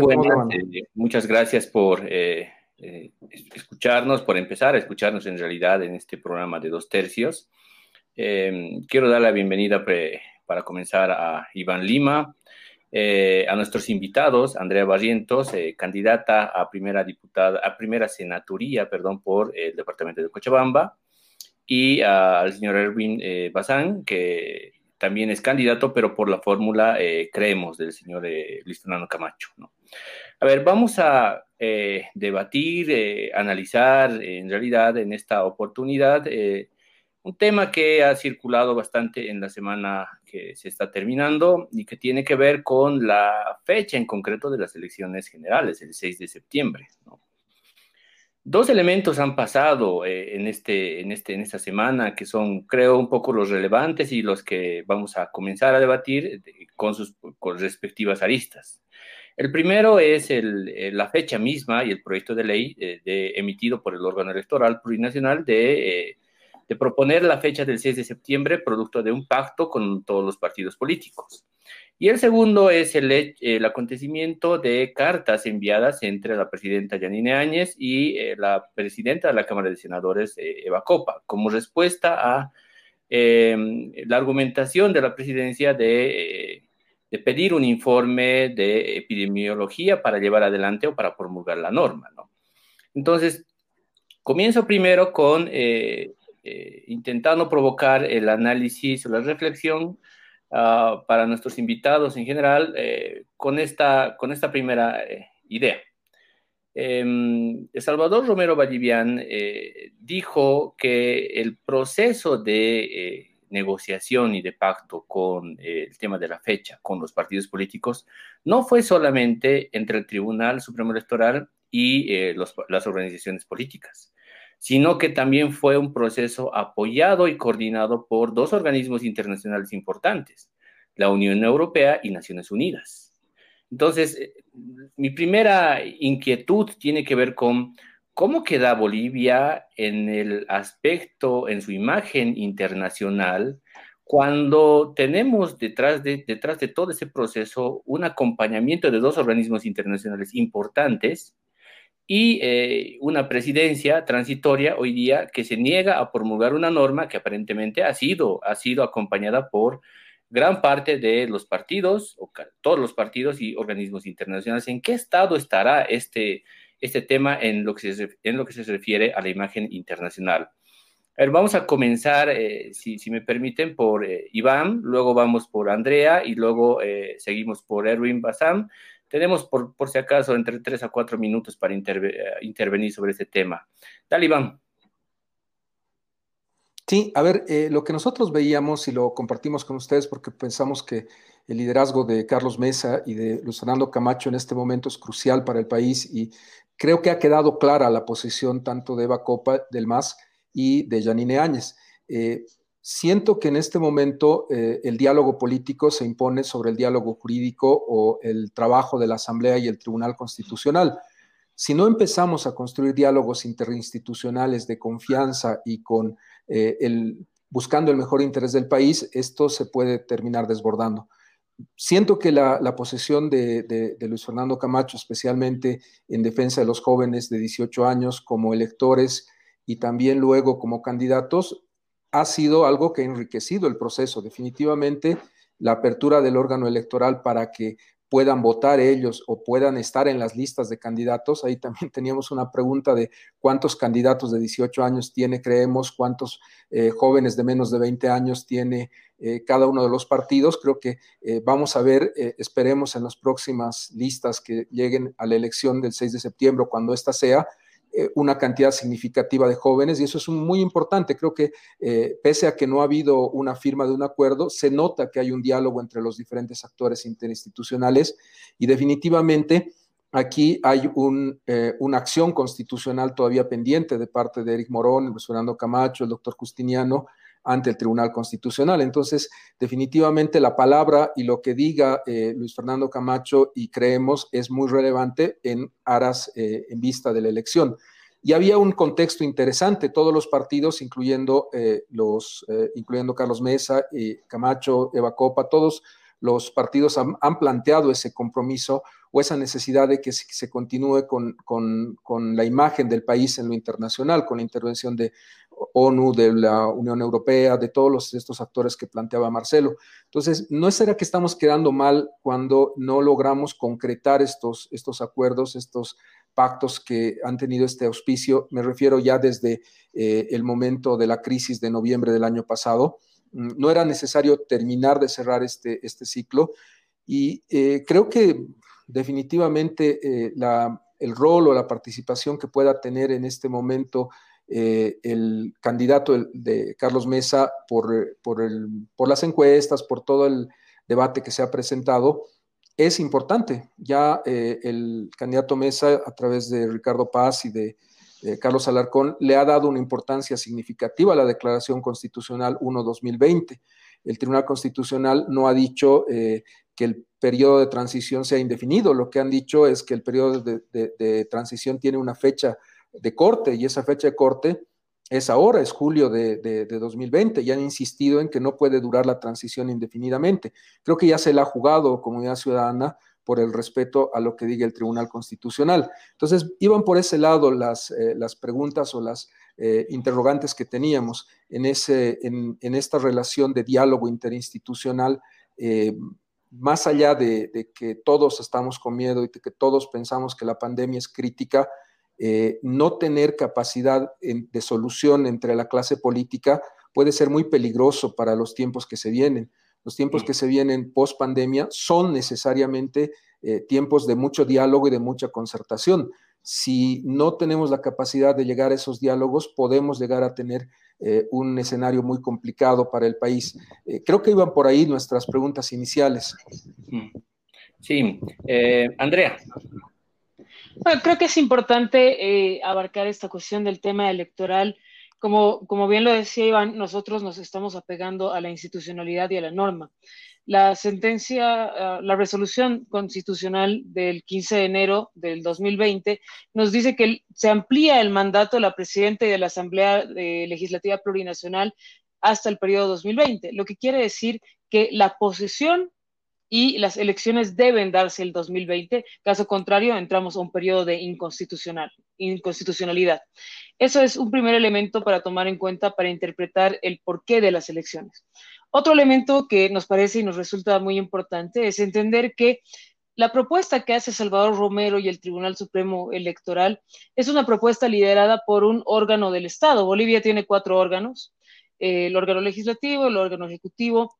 Buenas, eh, muchas gracias por eh, eh, escucharnos, por empezar a escucharnos en realidad en este programa de dos tercios. Em, quiero dar la bienvenida para comenzar a Iván Lima, a nuestros invitados, Andrea Barrientos, candidata a primera diputada, a primera senaturía, perdón, por el departamento de Cochabamba, y al señor Erwin Bazán, que también es candidato, pero por la fórmula creemos del señor Luis Fernando Camacho. ¿no? A ver, vamos a eh, debatir, eh, analizar en realidad en esta oportunidad eh, un tema que ha circulado bastante en la semana que se está terminando y que tiene que ver con la fecha en concreto de las elecciones generales, el 6 de septiembre. Dos elementos han pasado en, este, en, este, en esta semana que son, creo, un poco los relevantes y los que vamos a comenzar a debatir con sus respectivas aristas. El primero es eh, la fecha misma y el proyecto de ley eh, emitido por el órgano electoral plurinacional eh, de, proponer la fecha del 6 de septiembre producto de un pacto con todos los partidos políticos. Y el segundo es el, acontecimiento de cartas enviadas entre la presidenta Yanine Áñez y la presidenta de la Cámara de Senadores, Eva Copa, como respuesta a la argumentación de la presidencia de de pedir un informe de epidemiología para llevar adelante o para promulgar la norma, ¿no? Entonces, comienzo primero con eh, eh, intentando provocar el análisis o la reflexión ah, para nuestros invitados en general eh, con, esta, con esta primera idea. Em, Salvador Romero Vallivian dijo que el proceso de negociación y de pacto con eh, el tema de la fecha con los partidos políticos no fue solamente entre el Tribunal Supremo Electoral y eh, las organizaciones políticas, sino que también fue un proceso apoyado y coordinado por dos organismos internacionales importantes, la Unión Europea y Naciones Unidas. Entonces, eh, mi primera inquietud tiene que ver con ¿Cómo queda Bolivia en el aspecto, en su imagen internacional, cuando tenemos detrás de, detrás de todo ese proceso un acompañamiento de dos organismos internacionales importantes y eh, una presidencia transitoria hoy día que se niega a promulgar una norma que aparentemente ha sido, ha sido acompañada por gran parte de los partidos, o todos los partidos y organismos internacionales. ¿En qué estado estará este, este tema en lo que se, en lo que se refiere a la imagen internacional. A ver, vamos a comenzar, eh, si, si, me permiten, por eh, Iván, luego vamos por Andrea y luego eh, seguimos por Erwin Basam. Tenemos, por, por, si acaso, entre tres a cuatro minutos para intervenir sobre este tema. Dale, Iván. Sí, a ver, lo que nosotros veíamos y lo compartimos con ustedes porque pensamos que el liderazgo de Carlos Mesa y de Luis Fernando Camacho en este momento es crucial para el país y Creo que ha quedado clara la posición tanto de Eva Copa del MAS y de Janine Áñez. Eh, siento que en este momento eh, el diálogo político se impone sobre el diálogo jurídico o el trabajo de la Asamblea y el Tribunal Constitucional. Si no empezamos a construir diálogos interinstitucionales de confianza y con eh, el, buscando el mejor interés del país, esto se puede terminar desbordando siento que la, la posición de, Luis Fernando Camacho, especialmente en defensa de los jóvenes de 18 años como electores y también luego como candidatos, ha sido algo que ha enriquecido el proceso. Definitivamente, la apertura del órgano electoral para que puedan votar ellos o puedan estar en las listas de candidatos. Ahí también teníamos una pregunta de cuántos candidatos de 18 años tiene, creemos, cuántos eh, jóvenes de menos de 20 años tiene eh, cada uno de los partidos. Creo que eh, vamos a ver, esperemos en las próximas listas que lleguen a la elección del 6 de septiembre, cuando esta sea, una cantidad significativa de jóvenes y eso es muy importante. Creo que eh, pese a que no ha habido una firma de un acuerdo, se nota que hay un diálogo entre los diferentes actores interinstitucionales y definitivamente aquí hay eh, una acción constitucional todavía pendiente de parte de Eric Morón, Luis Fernando Camacho, el doctor Justiniano, ante el Tribunal Constitucional. Entonces, definitivamente la palabra y lo que diga eh, Luis Fernando Camacho y creemos es muy relevante en aras, eh, en vista de la elección. Y había un contexto interesante, todos los partidos, incluyendo, eh, los, incluyendo Carlos Mesa, Camacho, Eva Copa, todos los partidos han, planteado ese compromiso o esa necesidad de que se, continúe con, con, la imagen del país en lo internacional, con la intervención de ONU, de la Unión Europea, de todos los, estos actores que planteaba Marcelo. Entonces, no será que estamos quedando mal cuando no logramos concretar estos, estos acuerdos, estos pactos que han tenido este auspicio, me refiero ya desde eh, el momento de la crisis de noviembre del año pasado. Mm, no era necesario terminar de cerrar este, este ciclo y eh, creo que definitivamente eh, el rol o la participación que pueda tener en este momento el candidato de, Carlos Mesa por, las encuestas, por todo el debate que se ha presentado, es importante. Ya eh, el candidato Mesa, a través de Ricardo Paz y de Carlos Alarcón, le ha dado una importancia significativa a la Declaración Constitucional 1-2020. El Tribunal Constitucional no ha dicho eh, que el periodo de transición sea indefinido, lo que han dicho es que el periodo de transición tiene una fecha de corte y esa fecha de corte es ahora, es julio de, 2020, y han insistido en que no puede durar la transición indefinidamente. Creo que ya se la ha jugado comunidad ciudadana por el respeto a lo que diga el Tribunal Constitucional. Entonces, iban por ese lado las, eh, preguntas o las eh, interrogantes que teníamos en, ese, en, esta relación de diálogo interinstitucional, eh, más allá de, de, que todos estamos con miedo y de que todos pensamos que la pandemia es crítica, eh, no tener capacidad de solución entre la clase política puede ser muy peligroso para los tiempos que se vienen. Los tiempos que se vienen post pandemia son necesariamente eh, tiempos de mucho diálogo y de mucha concertación. Si no tenemos la capacidad de llegar a esos diálogos, podemos llegar a tener eh, un escenario muy complicado para el país. creo que iban por ahí nuestras preguntas iniciales. Sí, Andrea. Bueno, creo que es importante eh, abarcar esta cuestión del tema electoral. Como, como bien lo decía Iván, nosotros nos estamos apegando a la institucionalidad y a la norma. La sentencia, ah, la resolución constitucional del 15 de enero del 2020 nos dice que se amplía el mandato de la presidenta y de la Asamblea eh, Legislativa Plurinacional hasta el periodo 2020, lo que quiere decir que la posesión y las elecciones deben darse el 2020. Caso contrario, entramos a un periodo de inconstitucional, inconstitucionalidad. Eso es un primer elemento para tomar en cuenta para interpretar el porqué de las elecciones. Otro elemento que nos parece y nos resulta muy importante es entender que la propuesta que hace Salvador Romero y el Tribunal Supremo Electoral es una propuesta liderada por un órgano del Estado. Bolivia tiene cuatro órganos, eh, el órgano legislativo, el órgano ejecutivo,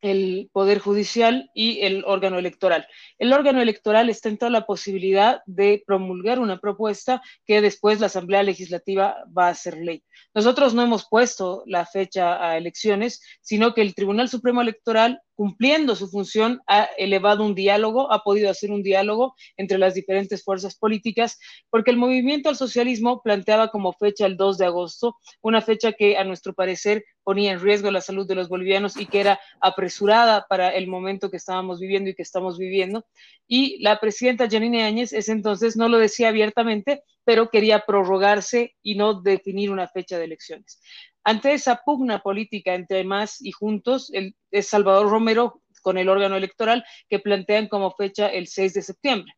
el Poder Judicial y el órgano electoral. El órgano electoral está en toda la posibilidad de promulgar una propuesta que después la Asamblea Legislativa va a hacer ley. Nosotros no hemos puesto la fecha a elecciones, sino que el Tribunal Supremo Electoral cumpliendo su función, ha elevado un diálogo, ha podido hacer un diálogo entre las diferentes fuerzas políticas, porque el movimiento al socialismo planteaba como fecha el 2 de agosto, una fecha que a nuestro parecer ponía en riesgo la salud de los bolivianos y que era apresurada para el momento que estábamos viviendo y que estamos viviendo. Y la presidenta Janine Áñez ese entonces no lo decía abiertamente, pero quería prorrogarse y no definir una fecha de elecciones. Ante esa pugna política entre más y juntos, el, Salvador Romero con el órgano electoral que plantean como fecha el 6 de septiembre.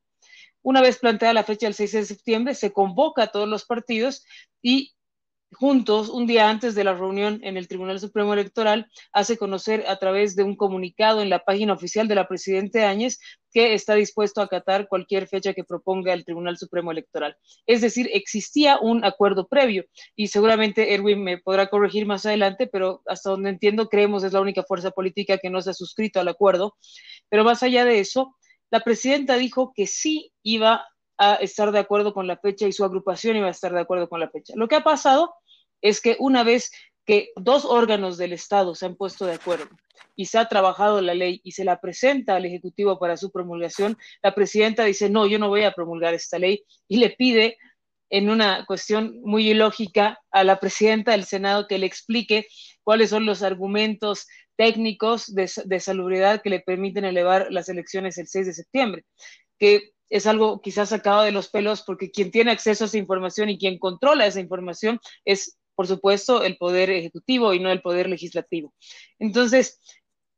Una vez planteada la fecha del 6 de septiembre, se convoca a todos los partidos y juntos, un día antes de la reunión en el Tribunal Supremo Electoral, hace conocer a través de un comunicado en la página oficial de la Presidente Áñez que está dispuesto a acatar cualquier fecha que proponga el Tribunal Supremo Electoral. Es decir, existía un acuerdo previo y seguramente Erwin me podrá corregir más adelante, pero hasta donde entiendo, creemos es la única fuerza política que no se ha suscrito al acuerdo. Pero más allá de eso, la presidenta dijo que sí iba a estar de acuerdo con la fecha y su agrupación iba a estar de acuerdo con la fecha. Lo que ha pasado es que una vez que dos órganos del Estado se han puesto de acuerdo y se ha trabajado la ley y se la presenta al Ejecutivo para su promulgación, la presidenta dice, no, yo no voy a promulgar esta ley y le pide en una cuestión muy ilógica a la presidenta del Senado que le explique cuáles son los argumentos técnicos de, salubridad que le permiten elevar las elecciones el 6 de septiembre, que es algo quizás sacado de los pelos porque quien tiene acceso a esa información y quien controla esa información es por supuesto, el poder ejecutivo y no el poder legislativo. Entonces,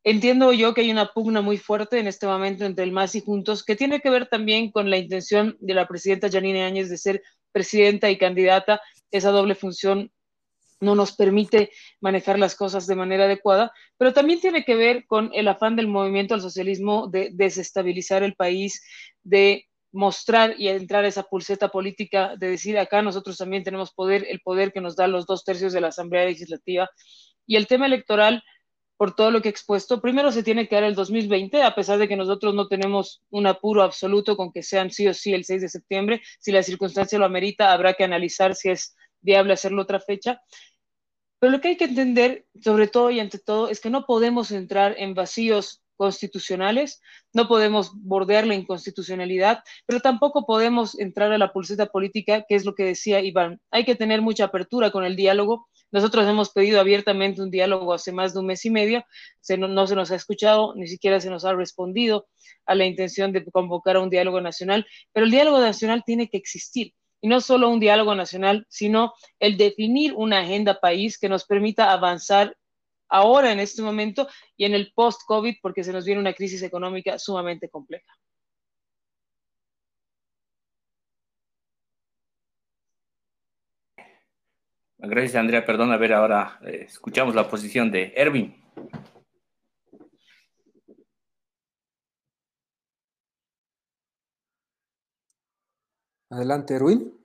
Entiendo yo que hay una pugna muy fuerte en este momento entre el MAS y Juntos, que tiene que ver también con la intención de la presidenta Janine Áñez de ser presidenta y candidata. Esa doble función no nos permite manejar las cosas de manera adecuada, pero también tiene que ver con el afán del movimiento al socialismo de desestabilizar el país, de mostrar y entrar a esa pulseta política de decir acá nosotros también tenemos poder, el poder que nos da los dos tercios de la Asamblea Legislativa. Y el tema electoral, por todo lo que he expuesto, primero se tiene que dar el 2020, a pesar de que nosotros no tenemos un apuro absoluto con que sean sí o sí el 6 de septiembre. Si la circunstancia lo amerita, habrá que analizar si es viable hacerlo otra fecha. Pero lo que hay que entender, sobre todo y ante todo, es que no podemos entrar en vacíos constitucionales, no podemos bordear la inconstitucionalidad, pero tampoco podemos entrar a la pulseta política, que es lo que decía Iván. Hay que tener mucha apertura con el diálogo. Nosotros hemos pedido abiertamente un diálogo hace más de un mes y medio, no, no se nos ha escuchado, ni siquiera se nos ha respondido a la intención de convocar a un diálogo nacional, pero el diálogo nacional tiene que existir y no solo un diálogo nacional, sino el definir una agenda país que nos permita avanzar ahora en este momento y en el post-COVID, porque se nos viene una crisis económica sumamente compleja. Gracias, Andrea. Perdón, a ver, ahora eh, escuchamos la posición de Erwin. Adelante, Erwin.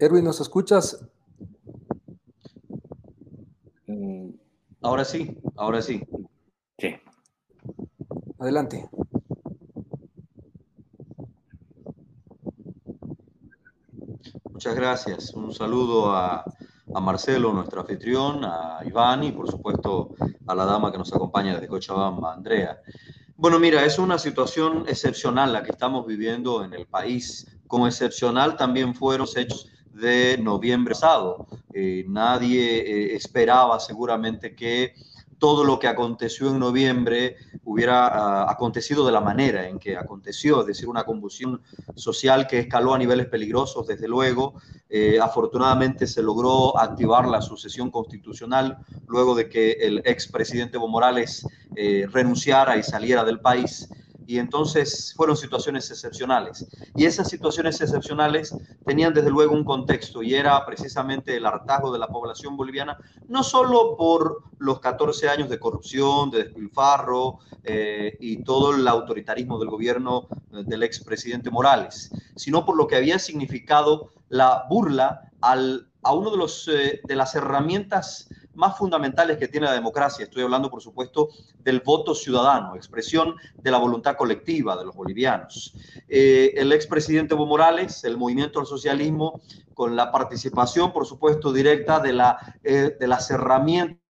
Erwin, ¿nos escuchas? Mm, ahora sí, ahora sí. Sí. Adelante. Muchas gracias. Un saludo a, a, Marcelo, nuestro anfitrión, a Iván y por supuesto a la dama que nos acompaña desde Cochabamba, Andrea. Bueno, mira, es una situación excepcional la que estamos viviendo en el país. Como excepcional también fueron los hechos de noviembre pasado. Eh, nadie eh, esperaba seguramente que todo lo que aconteció en noviembre hubiera ah, acontecido de la manera en que aconteció, es decir, una convulsión social que escaló a niveles peligrosos, desde luego. Eh, afortunadamente se logró activar la sucesión constitucional luego de que el expresidente Evo Morales renunciara y saliera del país y entonces fueron situaciones excepcionales. Y esas situaciones excepcionales tenían desde luego un contexto y era precisamente el hartazgo de la población boliviana, no solo por los 14 años de corrupción, de despilfarro eh, y todo el autoritarismo del gobierno del expresidente Morales, sino por lo que había significado la burla al, a uno de, los, eh, de las herramientas más fundamentales que tiene la democracia. Estoy hablando, por supuesto, del voto ciudadano, expresión de la voluntad colectiva de los bolivianos. Eh, el expresidente Evo Morales, el movimiento al socialismo, con la participación, por supuesto, directa eh, de las herramientas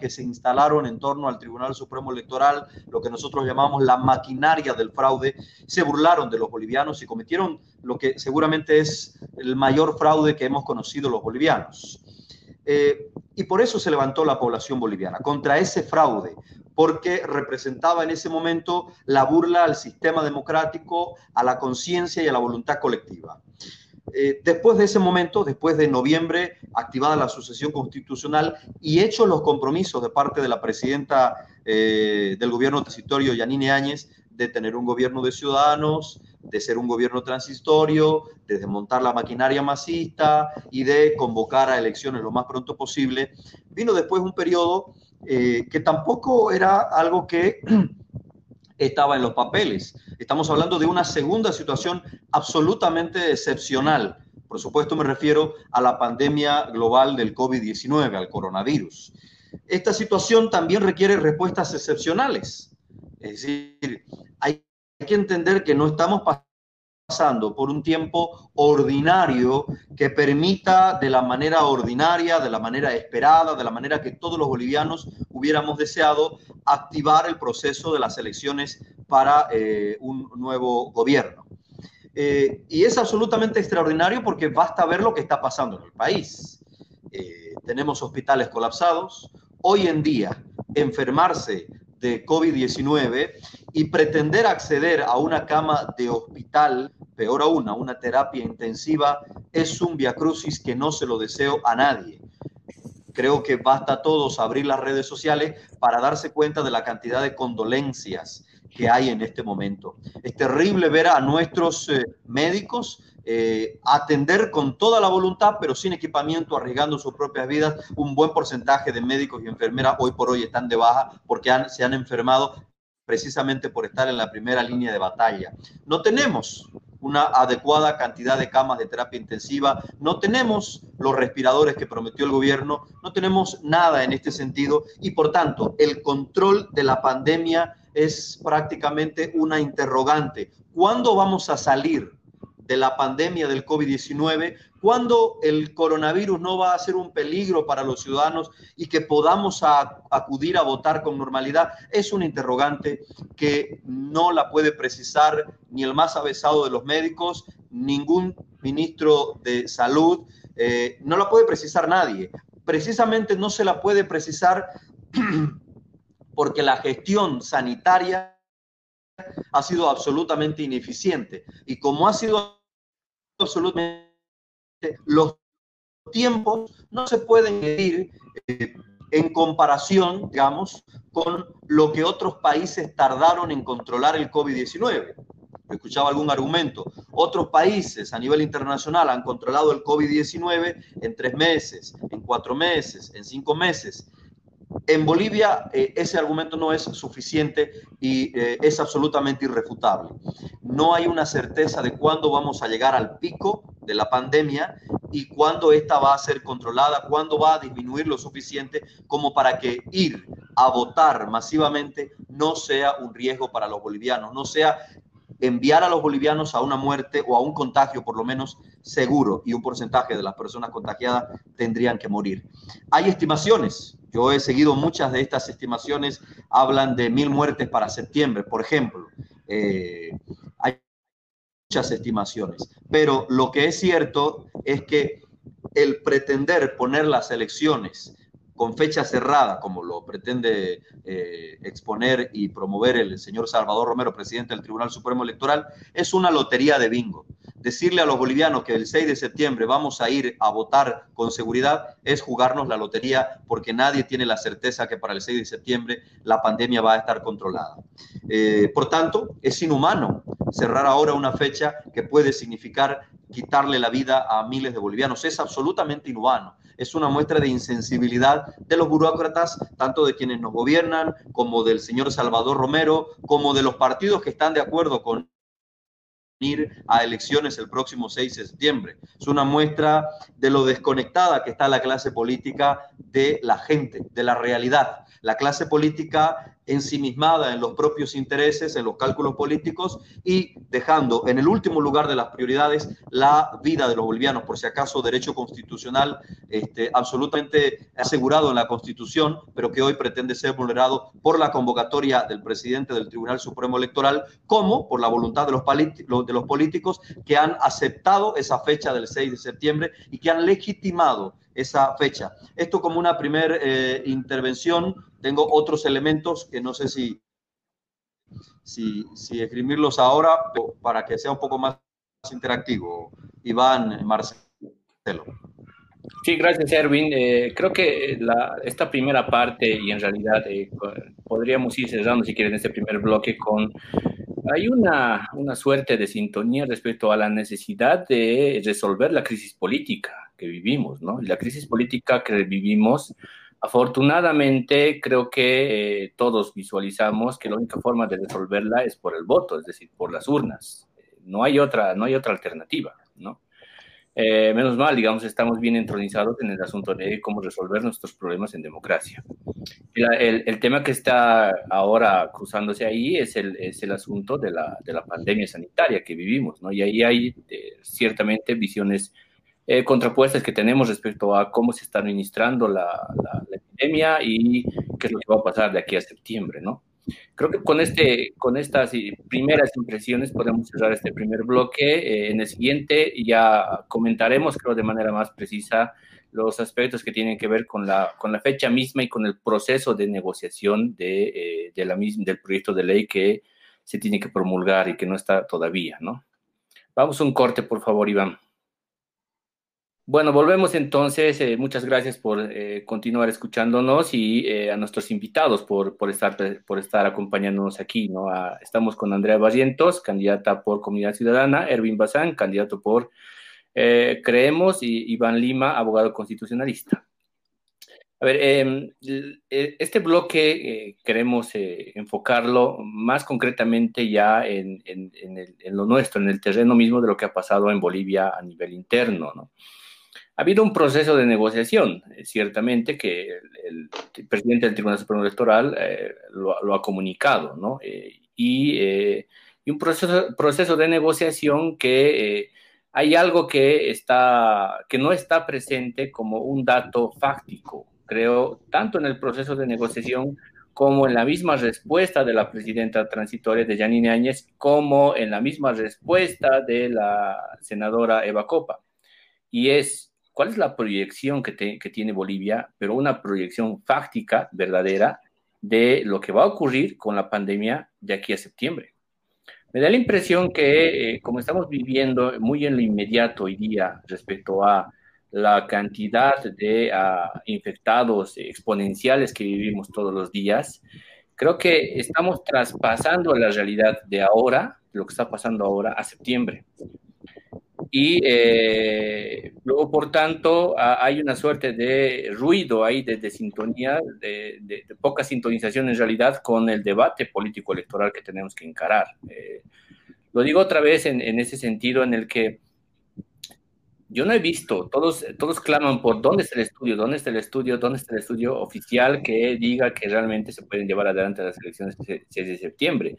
que se instalaron en torno al Tribunal Supremo Electoral, lo que nosotros llamamos la maquinaria del fraude, se burlaron de los bolivianos y cometieron lo que seguramente es el mayor fraude que hemos conocido los bolivianos. Eh, y por eso se levantó la población boliviana, contra ese fraude, porque representaba en ese momento la burla al sistema democrático, a la conciencia y a la voluntad colectiva. Eh, después de ese momento, después de noviembre, activada la sucesión constitucional y hechos los compromisos de parte de la presidenta eh, del gobierno transitorio, Yanine Áñez, de tener un gobierno de ciudadanos, de ser un gobierno transitorio, de desmontar la maquinaria masista y de convocar a elecciones lo más pronto posible. Vino después un periodo eh, que tampoco era algo que estaba en los papeles. Estamos hablando de una segunda situación absolutamente excepcional. Por supuesto me refiero a la pandemia global del COVID-19, al coronavirus. Esta situación también requiere respuestas excepcionales. Es decir, hay que entender que no estamos pasando por un tiempo ordinario que permita de la manera ordinaria, de la manera esperada, de la manera que todos los bolivianos hubiéramos deseado, activar el proceso de las elecciones para eh, un nuevo gobierno. Eh, y es absolutamente extraordinario porque basta ver lo que está pasando en el país. Eh, tenemos hospitales colapsados. Hoy en día, enfermarse de COVID-19 y pretender acceder a una cama de hospital, peor aún, a una terapia intensiva, es un viacrucis que no se lo deseo a nadie. Creo que basta a todos abrir las redes sociales para darse cuenta de la cantidad de condolencias que hay en este momento. Es terrible ver a nuestros eh, médicos eh, atender con toda la voluntad, pero sin equipamiento, arriesgando sus propias vidas. Un buen porcentaje de médicos y enfermeras hoy por hoy están de baja porque se han enfermado precisamente por estar en la primera línea de batalla. No tenemos una adecuada cantidad de camas de terapia intensiva, no tenemos los respiradores que prometió el gobierno, no tenemos nada en este sentido y por tanto el control de la pandemia es prácticamente una interrogante. ¿Cuándo vamos a salir de la pandemia del COVID-19? ¿Cuándo el coronavirus no va a ser un peligro para los ciudadanos y que podamos acudir a votar con normalidad? Es un interrogante que no la puede precisar ni el más avesado de los médicos, ningún ministro de salud, eh, no la puede precisar nadie. Precisamente no se la puede precisar porque la gestión sanitaria ha sido absolutamente ineficiente. Y como ha sido absolutamente, los tiempos no se pueden medir eh, en comparación, digamos, con lo que otros países tardaron en controlar el COVID-19. Escuchaba algún argumento. Otros países a nivel internacional han controlado el COVID-19 en tres meses, en cuatro meses, en cinco meses. En Bolivia eh, ese argumento no es suficiente y eh, es absolutamente irrefutable. No hay una certeza de cuándo vamos a llegar al pico de la pandemia y cuándo esta va a ser controlada, cuándo va a disminuir lo suficiente como para que ir a votar masivamente no sea un riesgo para los bolivianos, no sea enviar a los bolivianos a una muerte o a un contagio por lo menos seguro y un porcentaje de las personas contagiadas tendrían que morir. Hay estimaciones, yo he seguido muchas de estas estimaciones, hablan de mil muertes para septiembre, por ejemplo. Eh, hay muchas estimaciones, pero lo que es cierto es que el pretender poner las elecciones con fecha cerrada, como lo pretende eh, exponer y promover el señor Salvador Romero, presidente del Tribunal Supremo Electoral, es una lotería de bingo decirle a los bolivianos que el 6 de septiembre vamos a ir a votar con seguridad es jugarnos la lotería porque nadie tiene la certeza que para el 6 de septiembre la pandemia va a estar controlada. Eh, por tanto, es inhumano cerrar ahora una fecha que puede significar quitarle la vida a miles de bolivianos. Es absolutamente inhumano. Es una muestra de insensibilidad de los burócratas, tanto de quienes nos gobiernan, como del señor Salvador Romero, como de los partidos que están de acuerdo con ir a elecciones el próximo 6 de septiembre. Es una muestra de lo desconectada que está la clase política de la gente, de la realidad. La clase política ensimismada en los propios intereses, en los cálculos políticos y dejando en el último lugar de las prioridades la vida de los bolivianos, por si acaso derecho constitucional este, absolutamente asegurado en la Constitución, pero que hoy pretende ser vulnerado por la convocatoria del presidente del Tribunal Supremo Electoral, como por la voluntad de los, de los políticos que han aceptado esa fecha del 6 de septiembre y que han legitimado esa fecha. Esto como una primera eh, intervención. Tengo otros elementos que no sé si, si, si escribirlos ahora para que sea un poco más interactivo. Iván, Marcelo. Sí, gracias, Erwin. Eh, creo que esta primera parte, y en realidad eh, podríamos ir cerrando, si quieren, este primer bloque con hay una, una suerte de sintonía respecto a la necesidad de resolver la crisis política que vivimos, ¿no? La crisis política que vivimos, afortunadamente, creo que eh, todos visualizamos que la única forma de resolverla es por el voto, es decir, por las urnas. No hay otra, no hay otra alternativa, ¿no? Eh, menos mal, digamos, estamos bien entronizados en el asunto de cómo resolver nuestros problemas en democracia. El, el, tema que está ahora cruzándose ahí es el, es el asunto de la, de la, pandemia sanitaria que vivimos, ¿no? Y ahí hay eh, ciertamente visiones eh, contrapuestas que tenemos respecto a cómo se está administrando la, la, epidemia y qué es lo que va a pasar de aquí a septiembre, ¿no? Creo que con, este, con estas primeras impresiones podemos cerrar este primer bloque. Eh, en el siguiente ya comentaremos, creo, de manera más precisa los aspectos que tienen que ver con la, con la fecha misma y con el proceso de negociación de, eh, de la misma, del proyecto de ley que se tiene que promulgar y que no está todavía, ¿no? Vamos a un corte, por favor, Iván. Bueno, volvemos entonces. Eh, muchas gracias por eh, continuar escuchándonos y eh, a nuestros invitados por, por, estar, por estar acompañándonos aquí. ¿no? estamos con Andrea Barrientos, candidata por Comunidad Ciudadana, Erwin Bazán, candidato por Creemos, y Iván Lima, abogado constitucionalista. A ver, em, este bloque queremos enfocarlo más concretamente ya en, en, lo nuestro, en el terreno mismo de lo que ha pasado en Bolivia a nivel interno, ¿no? Ha habido un proceso de negociación, eh, ciertamente, que el, presidente del Tribunal Supremo Electoral eh, lo, ha comunicado, ¿no? Eh, y, un proceso, proceso de negociación que hay algo que, está, que no está presente como un dato fáctico, creo, tanto en el proceso de negociación como en la misma respuesta de la presidenta transitoria de Yanine Áñez, como en la misma respuesta de la senadora Eva Copa. Y es cuál es la proyección que, tiene Bolivia, pero una proyección fáctica, verdadera, de lo que va a ocurrir con la pandemia de aquí a septiembre. Me da la impresión que, eh, como estamos viviendo muy en lo inmediato hoy día respecto a la cantidad de ah, infectados exponenciales que vivimos todos los días, creo que estamos traspasando la realidad de ahora, lo que está pasando ahora, a septiembre y eh, luego, por tanto, hay una suerte de ruido ahí, de, sintonía, de, poca sintonización en realidad con el debate político electoral que tenemos que encarar. Eh, lo digo otra vez en, ese sentido en el que yo no he visto, todos, todos claman por dónde está el estudio, dónde está el estudio, dónde está el estudio oficial que diga que realmente se pueden llevar adelante las elecciones el 6 de septiembre.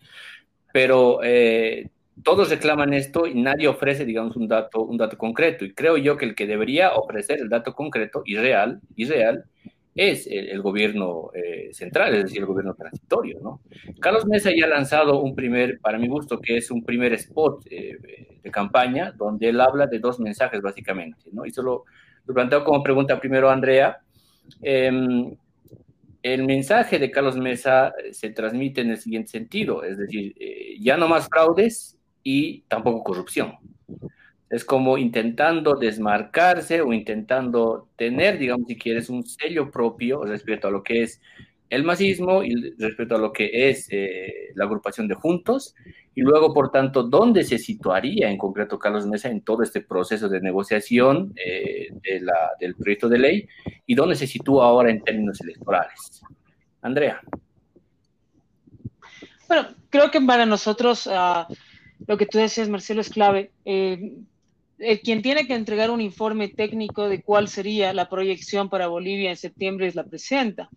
Pero eh, todos reclaman esto y nadie ofrece, digamos, un dato, un dato concreto. Y creo yo que el que debería ofrecer el dato concreto y real, y real es el, gobierno eh, central, es decir, el gobierno transitorio, ¿no? Carlos Mesa ya ha lanzado un primer, para mi gusto, que es un primer spot eh, de campaña, donde él habla de dos mensajes, básicamente, ¿no? Y solo lo planteo como pregunta primero a Andrea. Em, el mensaje de Carlos Mesa se transmite en el siguiente sentido, es decir, eh, ya no más fraudes y tampoco corrupción. Es como intentando desmarcarse o intentando tener, digamos, si quieres, un sello propio respecto a lo que es el masismo y respecto a lo que es eh, la agrupación de Juntos, y luego, por tanto, dónde se situaría en concreto Carlos Mesa en todo este proceso de negociación eh, de la, del proyecto de ley y dónde se sitúa ahora en términos electorales. Andrea. Bueno, creo que para nosotros... Uh lo que tú decías, Marcelo, es clave. Eh, quien tiene que entregar un informe técnico de cuál sería la proyección para Bolivia en septiembre es la presidenta.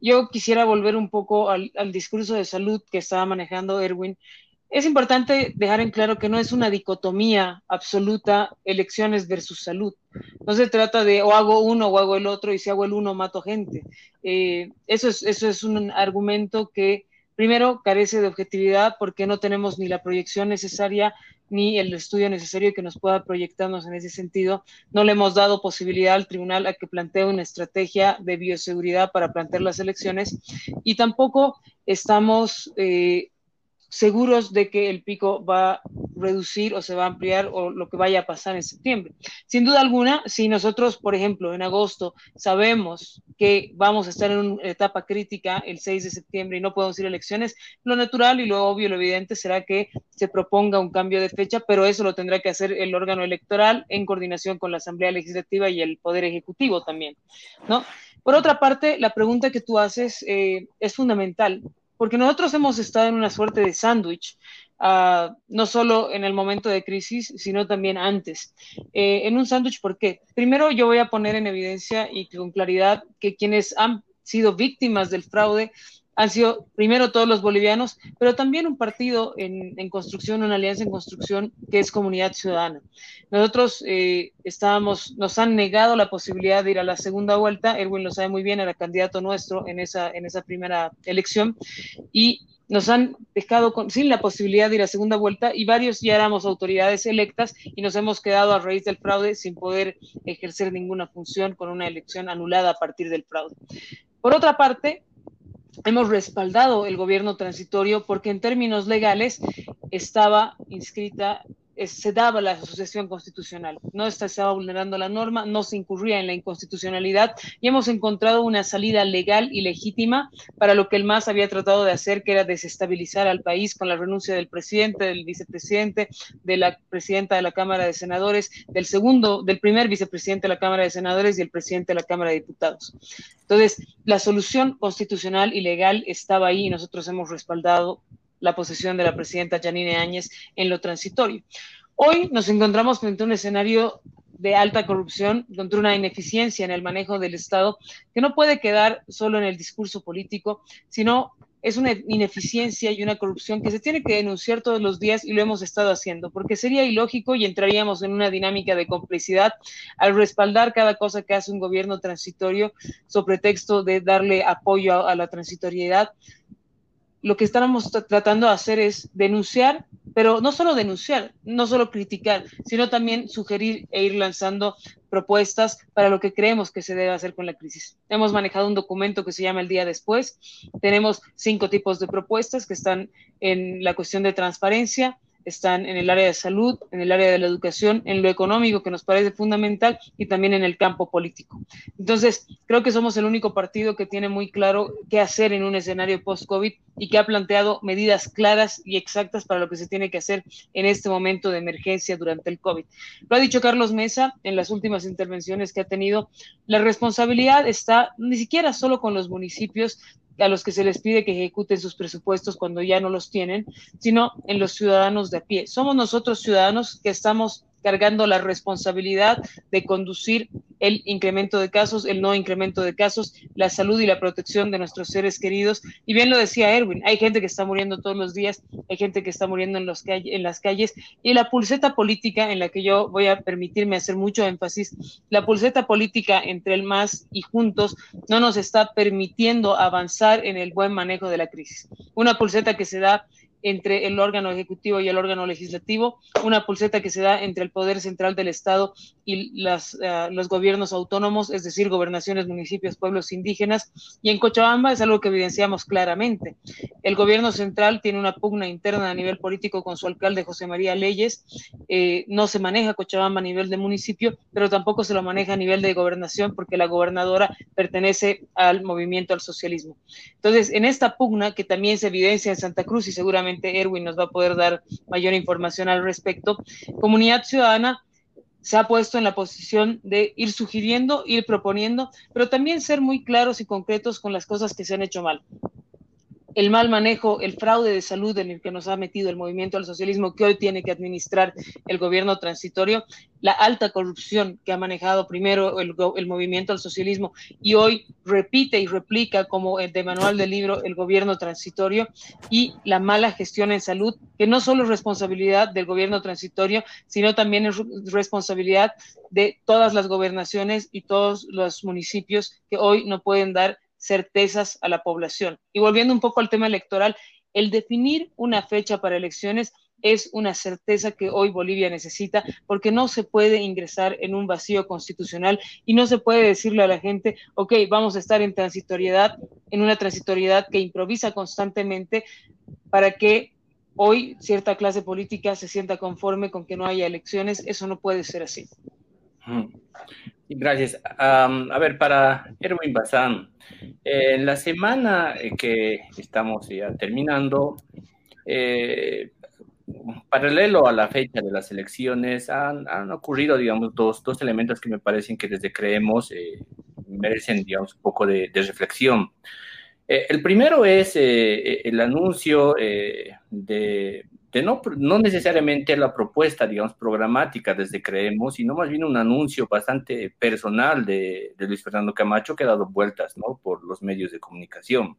Yo quisiera volver un poco al, discurso de salud que estaba manejando Erwin. Es importante dejar en claro que no es una dicotomía absoluta elecciones versus salud. No se trata de o hago uno o hago el otro y si hago el uno mato gente. Eh, eso, es, eso es un argumento que Primero, carece de objetividad porque no tenemos ni la proyección necesaria ni el estudio necesario que nos pueda proyectarnos en ese sentido. No le hemos dado posibilidad al tribunal a que plantee una estrategia de bioseguridad para plantear las elecciones y tampoco estamos eh, seguros de que el pico va a reducir o se va a ampliar o lo que vaya a pasar en septiembre. Sin duda alguna, si nosotros, por ejemplo, en agosto sabemos que vamos a estar en una etapa crítica el 6 de septiembre y no podemos ir a elecciones, lo natural y lo obvio, lo evidente será que se proponga un cambio de fecha, pero eso lo tendrá que hacer el órgano electoral en coordinación con la Asamblea Legislativa y el Poder Ejecutivo también, ¿no? Por otra parte, la pregunta que tú haces eh, es fundamental porque nosotros hemos estado en una suerte de sándwich, uh, no solo en el momento de crisis, sino también antes. Eh, en un sándwich, ¿por qué? Primero yo voy a poner en evidencia y con claridad que quienes han sido víctimas del fraude han sido primero todos los bolivianos, pero también un partido en, construcción, una alianza en construcción que es Comunidad Ciudadana. Nosotros eh, estábamos, nos han negado la posibilidad de ir a la segunda vuelta, Erwin lo sabe muy bien, era candidato nuestro en esa, en esa primera elección, y nos han dejado sin la posibilidad de ir a segunda vuelta y varios ya éramos autoridades electas y nos hemos quedado a raíz del fraude sin poder ejercer ninguna función con una elección anulada a partir del fraude. Por otra parte, hemos respaldado el gobierno transitorio porque en términos legales estaba inscrita se daba la sucesión constitucional. No estaba vulnerando la norma, no se incurría en la inconstitucionalidad y hemos encontrado una salida legal y legítima para lo que el MAS había tratado de hacer, que era desestabilizar al país con la renuncia del presidente, del vicepresidente, de la presidenta de la Cámara de Senadores, del segundo, del primer vicepresidente de la Cámara de Senadores y el presidente de la Cámara de Diputados. Entonces, la solución constitucional y legal estaba ahí y nosotros hemos respaldado la posesión de la presidenta Janine Áñez en lo transitorio. Hoy nos encontramos frente a un escenario de alta corrupción, contra una ineficiencia en el manejo del Estado que no puede quedar solo en el discurso político, sino es una ineficiencia y una corrupción que se tiene que denunciar todos los días y lo hemos estado haciendo, porque sería ilógico y entraríamos en una dinámica de complicidad al respaldar cada cosa que hace un gobierno transitorio sobre texto de darle apoyo a, a la transitoriedad lo que estamos tratando de hacer es denunciar, pero no solo denunciar, no solo criticar, sino también sugerir e ir lanzando propuestas para lo que creemos que se debe hacer con la crisis. Hemos manejado un documento que se llama El Día Después. Tenemos cinco tipos de propuestas que están en la cuestión de transparencia, están en el área de salud, en el área de la educación, en lo económico que nos parece fundamental y también en el campo político. Entonces, creo que somos el único partido que tiene muy claro qué hacer en un escenario post-COVID y que ha planteado medidas claras y exactas para lo que se tiene que hacer en este momento de emergencia durante el COVID. Lo ha dicho Carlos Mesa en las últimas intervenciones que ha tenido. La responsabilidad está ni siquiera solo con los municipios, a los que se les pide que ejecuten sus presupuestos cuando ya no los tienen, sino en los ciudadanos de a pie. Somos nosotros ciudadanos que estamos cargando la responsabilidad de conducir el incremento de casos, el no incremento de casos, la salud y la protección de nuestros seres queridos. Y bien lo decía Erwin, hay gente que está muriendo todos los días, hay gente que está muriendo en, los en las calles y la pulseta política en la que yo voy a permitirme hacer mucho énfasis, la pulseta política entre el MAS y juntos no nos está permitiendo avanzar en el buen manejo de la crisis. Una pulseta que se da entre el órgano ejecutivo y el órgano legislativo, una pulseta que se da entre el poder central del Estado y las, eh, los gobiernos autónomos, es decir, gobernaciones, municipios, pueblos indígenas. Y en Cochabamba es algo que evidenciamos claramente. El gobierno central tiene una pugna interna a nivel político con su alcalde José María Leyes. Eh, no se maneja Cochabamba a nivel de municipio, pero tampoco se lo maneja a nivel de gobernación porque la gobernadora pertenece al movimiento al socialismo. Entonces, en esta pugna que también se evidencia en Santa Cruz y seguramente Erwin nos va a poder dar mayor información al respecto. Comunidad Ciudadana se ha puesto en la posición de ir sugiriendo, ir proponiendo, pero también ser muy claros y concretos con las cosas que se han hecho mal el mal manejo, el fraude de salud en el que nos ha metido el movimiento al socialismo que hoy tiene que administrar el gobierno transitorio, la alta corrupción que ha manejado primero el, movimiento al socialismo y hoy repite y replica como de manual del libro el gobierno transitorio y la mala gestión en salud, que no solo es responsabilidad del gobierno transitorio, sino también es responsabilidad de todas las gobernaciones y todos los municipios que hoy no pueden dar certezas a la población. Y volviendo un poco al tema electoral, el definir una fecha para elecciones es una certeza que hoy Bolivia necesita porque no se puede ingresar en un vacío constitucional y no se puede decirle a la gente, ok, vamos a estar en transitoriedad, en una transitoriedad que improvisa constantemente para que hoy cierta clase política se sienta conforme con que no haya elecciones. Eso no puede ser así. Gracias. a ver, para Erwin Bazán, en la semana que estamos ya terminando, eh, paralelo a la fecha de las elecciones, han, ocurrido, digamos, dos, dos, elementos que me parecen que desde creemos eh, merecen, digamos, un poco de, reflexión. Eh, el primero es el anuncio de de no, no necesariamente la propuesta, digamos, programática desde Creemos, sino más bien un anuncio bastante personal de, de, Luis Fernando Camacho que ha dado vueltas, ¿no? Por los medios de comunicación.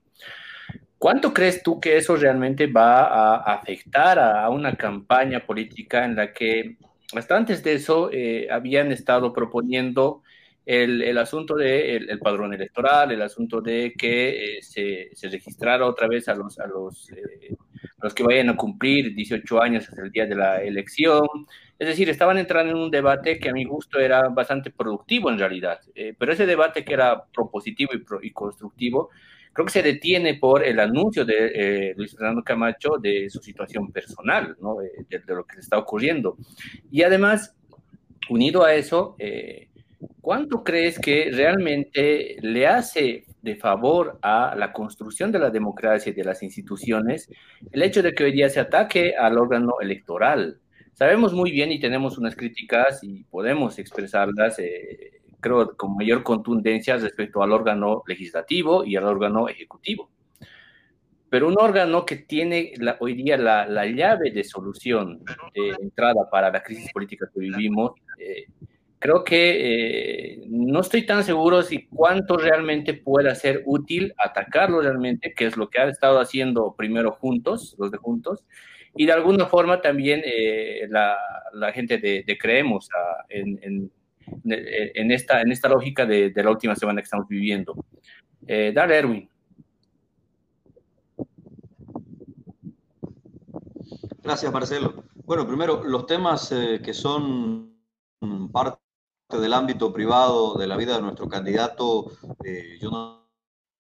¿Cuánto crees tú que eso realmente va a afectar a, una campaña política en la que hasta antes de eso eh, habían estado proponiendo el, el asunto del de el, padrón electoral, el asunto de que eh, se, se, registrara otra vez a los, a los eh, los que vayan a cumplir 18 años hasta el día de la elección. Es decir, estaban entrando en un debate que a mi gusto era bastante productivo en realidad, eh, pero ese debate que era propositivo y, y, constructivo, creo que se detiene por el anuncio de eh, Luis Fernando Camacho de su situación personal, ¿no? de, lo que le está ocurriendo. Y además, unido a eso, eh, ¿cuánto crees que realmente le hace de favor a la construcción de la democracia y de las instituciones el hecho de que hoy día se ataque al órgano electoral? Sabemos muy bien y tenemos unas críticas y podemos expresarlas, eh, creo, con mayor contundencia respecto al órgano legislativo y al órgano ejecutivo. Pero un órgano que tiene hoy día la, llave de solución de entrada para la crisis política que vivimos, eh, creo que eh, no estoy tan seguro si cuánto realmente pueda ser útil atacarlo realmente, que es lo que han estado haciendo primero juntos, los de juntos, y de alguna forma también eh, la, la, gente de, Creemos ah, en, en, en, esta, en esta lógica de, de, la última semana que estamos viviendo. Eh, dale, Erwin. Gracias, Marcelo. Bueno, primero, los temas eh, que son parte del ámbito privado de la vida de nuestro candidato, eh, yo no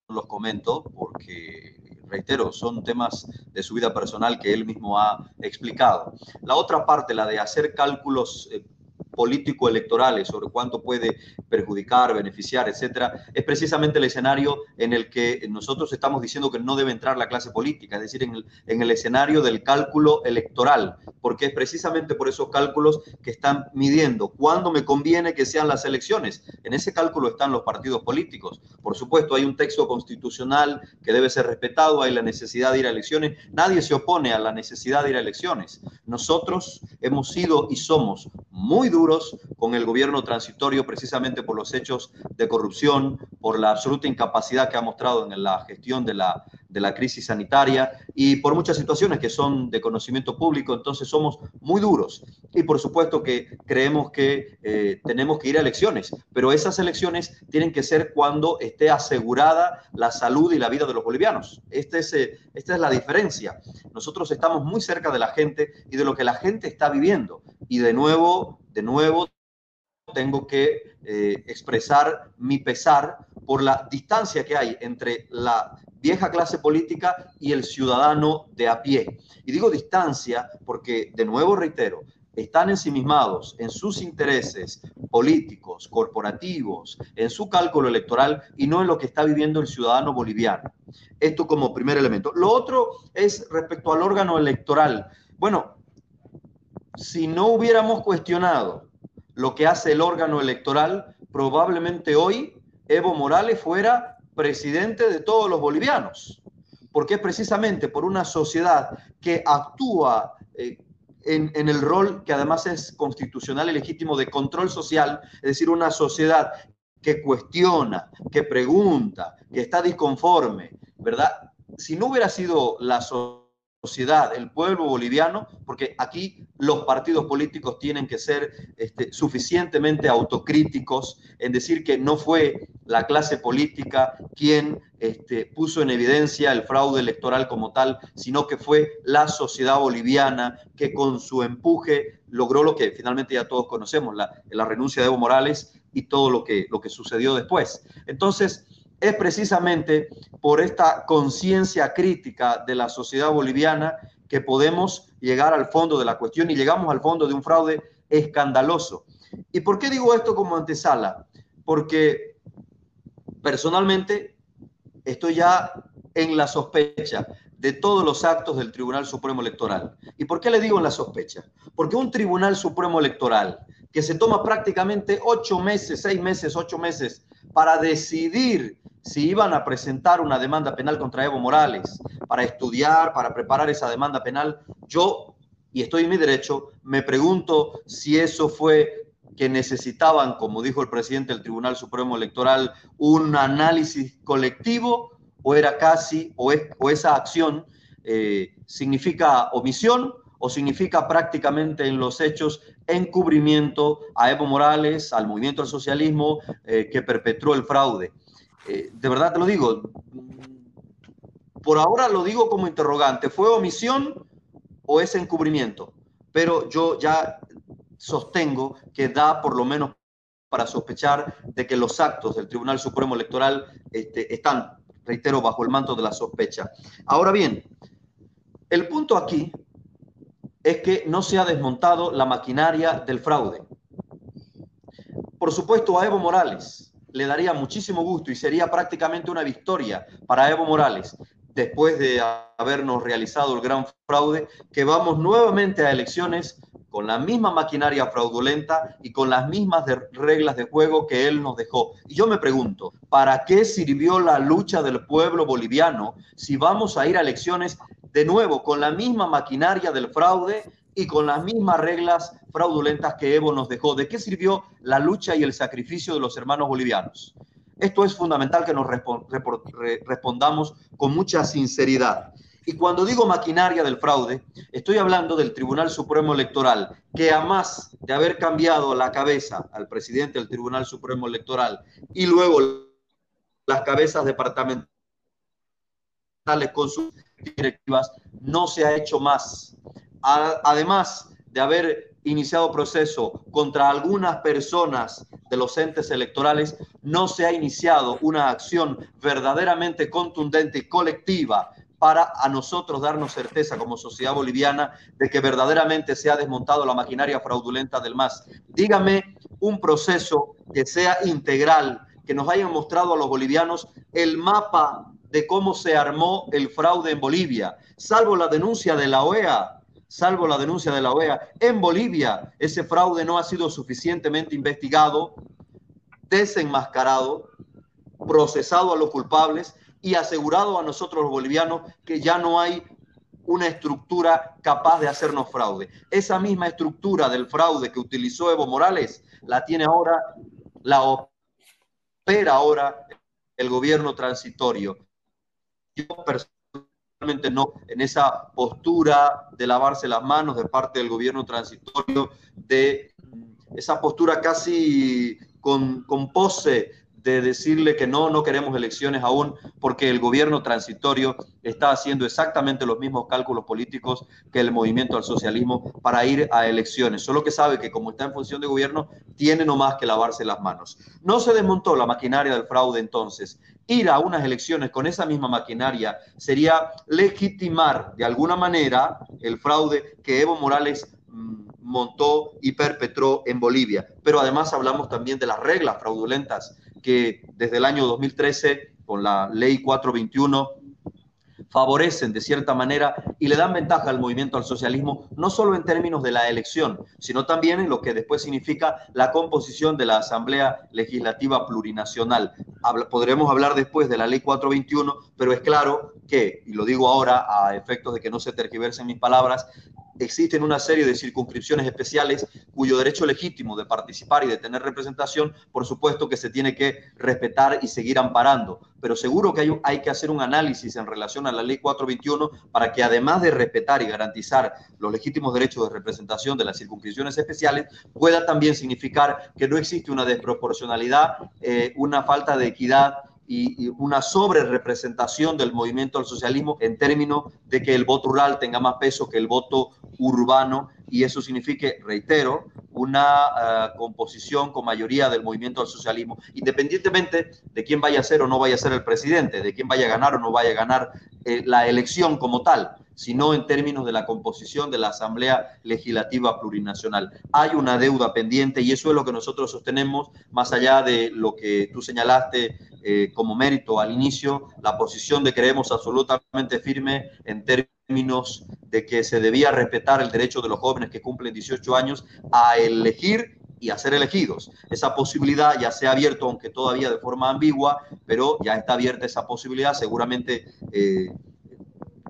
los comento porque reitero, son temas de su vida personal que él mismo ha explicado. La otra parte, la de hacer cálculos eh, político-electorales sobre cuánto puede perjudicar, beneficiar, etcétera, es precisamente el escenario en el que nosotros estamos diciendo que no debe entrar la clase política, es decir, en el, en el escenario del cálculo electoral, porque es precisamente por esos cálculos que están midiendo cuándo me conviene que sean las elecciones. En ese cálculo están los partidos políticos. Por supuesto, hay un texto constitucional que debe ser respetado, hay la necesidad de ir a elecciones. Nadie se opone a la necesidad de ir a elecciones. Nosotros hemos sido y somos muy duros con el gobierno transitorio precisamente por los hechos de corrupción, por la absoluta incapacidad que ha mostrado en la gestión de la, de la crisis sanitaria y por muchas situaciones que son de conocimiento público. Entonces somos muy duros y por supuesto que creemos que eh, tenemos que ir a elecciones, pero esas elecciones tienen que ser cuando esté asegurada la salud y la vida de los bolivianos. Este es, eh, esta es la diferencia. Nosotros estamos muy cerca de la gente y de lo que la gente está viviendo. Y de nuevo, de nuevo, tengo que eh, expresar mi pesar por la distancia que hay entre la vieja clase política y el ciudadano de a pie. Y digo distancia porque, de nuevo reitero, están ensimismados en sus intereses políticos, corporativos, en su cálculo electoral y no en lo que está viviendo el ciudadano boliviano. Esto como primer elemento. Lo otro es respecto al órgano electoral. Bueno, si no hubiéramos cuestionado lo que hace el órgano electoral, probablemente hoy Evo Morales fuera presidente de todos los bolivianos, porque es precisamente por una sociedad que actúa eh, en, en, el rol que además es constitucional y legítimo de control social, es decir, una sociedad que cuestiona, que pregunta, que está disconforme, ¿verdad? Si no hubiera sido la sociedad, sociedad, el pueblo boliviano, porque aquí los partidos políticos tienen que ser este, suficientemente autocríticos en decir que no fue la clase política quien este, puso en evidencia el fraude electoral como tal, sino que fue la sociedad boliviana que con su empuje logró lo que finalmente ya todos conocemos, la, la renuncia de Evo Morales y todo lo que, lo que sucedió después. Entonces, es precisamente por esta conciencia crítica de la sociedad boliviana que podemos llegar al fondo de la cuestión y llegamos al fondo de un fraude escandaloso. ¿Y por qué digo esto como antesala? Porque personalmente estoy ya en la sospecha de todos los actos del Tribunal Supremo Electoral. ¿Y por qué le digo en la sospecha? Porque un Tribunal Supremo Electoral que se toma prácticamente ocho meses, seis meses, ocho meses para decidir si iban a presentar una demanda penal contra Evo Morales, para estudiar, para preparar esa demanda penal, yo, y estoy en mi derecho, me pregunto si eso fue que necesitaban, como dijo el presidente del Tribunal Supremo Electoral, un análisis colectivo o era casi, o, esa acción eh, significa omisión o significa prácticamente en los hechos encubrimiento a Evo Morales, al movimiento del socialismo eh, que perpetró el fraude. Eh, de verdad te lo digo, por ahora lo digo como interrogante, ¿fue omisión o es encubrimiento? Pero yo ya sostengo que da por lo menos para sospechar de que los actos del Tribunal Supremo Electoral este, están reitero, bajo el manto de la sospecha. Ahora bien, el punto aquí es que no se ha desmontado la maquinaria del fraude. Por supuesto, a Evo Morales le daría muchísimo gusto y sería prácticamente una victoria para Evo Morales después de habernos realizado el gran fraude, que vamos nuevamente a elecciones con la misma maquinaria fraudulenta y con las mismas reglas de juego que él nos dejó. Y yo me pregunto, ¿para qué sirvió la lucha del pueblo boliviano si vamos a ir a elecciones de nuevo con la misma maquinaria del fraude y con las mismas reglas fraudulentas que Evo nos dejó? ¿De qué sirvió la lucha y el sacrificio de los hermanos bolivianos? Esto es fundamental que nos respondamos con mucha sinceridad. Y cuando digo maquinaria del fraude, estoy hablando del Tribunal Supremo Electoral, que a más de haber cambiado la cabeza al presidente del Tribunal Supremo Electoral y luego las cabezas departamentales con sus directivas, no se ha hecho más. Además de haber iniciado proceso contra algunas personas de los entes electorales, no se ha iniciado una acción verdaderamente contundente y colectiva para a nosotros darnos certeza como sociedad boliviana de que verdaderamente se ha desmontado la maquinaria fraudulenta del MAS. Dígame un proceso que sea integral, que nos haya mostrado a los bolivianos el mapa de cómo se armó el fraude en Bolivia, salvo la denuncia de la OEA, salvo la denuncia de la OEA. En Bolivia ese fraude no ha sido suficientemente investigado, desenmascarado, procesado a los culpables y asegurado a nosotros los bolivianos que ya no hay una estructura capaz de hacernos fraude. Esa misma estructura del fraude que utilizó Evo Morales la tiene ahora, la opera ahora el gobierno transitorio. Yo personalmente no, en esa postura de lavarse las manos de parte del gobierno transitorio, de esa postura casi con, con pose de decirle que no, no queremos elecciones aún, porque el gobierno transitorio está haciendo exactamente los mismos cálculos políticos que el movimiento al socialismo para ir a elecciones. Solo que sabe que como está en función de gobierno, tiene nomás que lavarse las manos. No se desmontó la maquinaria del fraude entonces. Ir a unas elecciones con esa misma maquinaria sería legitimar de alguna manera el fraude que Evo Morales mm, montó y perpetró en Bolivia. Pero además hablamos también de las reglas fraudulentas que desde el año 2013, con la ley 421, favorecen de cierta manera y le dan ventaja al movimiento al socialismo, no solo en términos de la elección, sino también en lo que después significa la composición de la Asamblea Legislativa Plurinacional. podremos hablar después de la ley 421, pero es claro que, y lo digo ahora a efectos de que no se tergiversen mis palabras, existen una serie de circunscripciones especiales cuyo derecho legítimo de participar y de tener representación, por supuesto que se tiene que respetar y seguir amparando. Pero seguro que hay, hay que hacer un análisis en relación a la ley 421 para que además de respetar y garantizar los legítimos derechos de representación de las circunscripciones especiales, pueda también significar que no existe una desproporcionalidad, eh, una falta de equidad y, una sobre representación del movimiento al socialismo en términos de que el voto rural tenga más peso que el voto urbano. Y eso signifique, reitero, una eh, composición con mayoría del movimiento al socialismo, independientemente de quién vaya a ser o no vaya a ser el presidente, de quién vaya a ganar o no vaya a ganar eh, la elección como tal, sino en términos de la composición de la Asamblea Legislativa Plurinacional. Hay una deuda pendiente y eso es lo que nosotros sostenemos, más allá de lo que tú señalaste eh, como mérito al inicio, la posición de creemos absolutamente firme en términos de que se debía respetar el derecho de los jóvenes que cumplen 18 años a elegir y a ser elegidos. Esa posibilidad ya se ha abierto, aunque todavía de forma ambigua, pero ya está abierta esa posibilidad. Seguramente eh,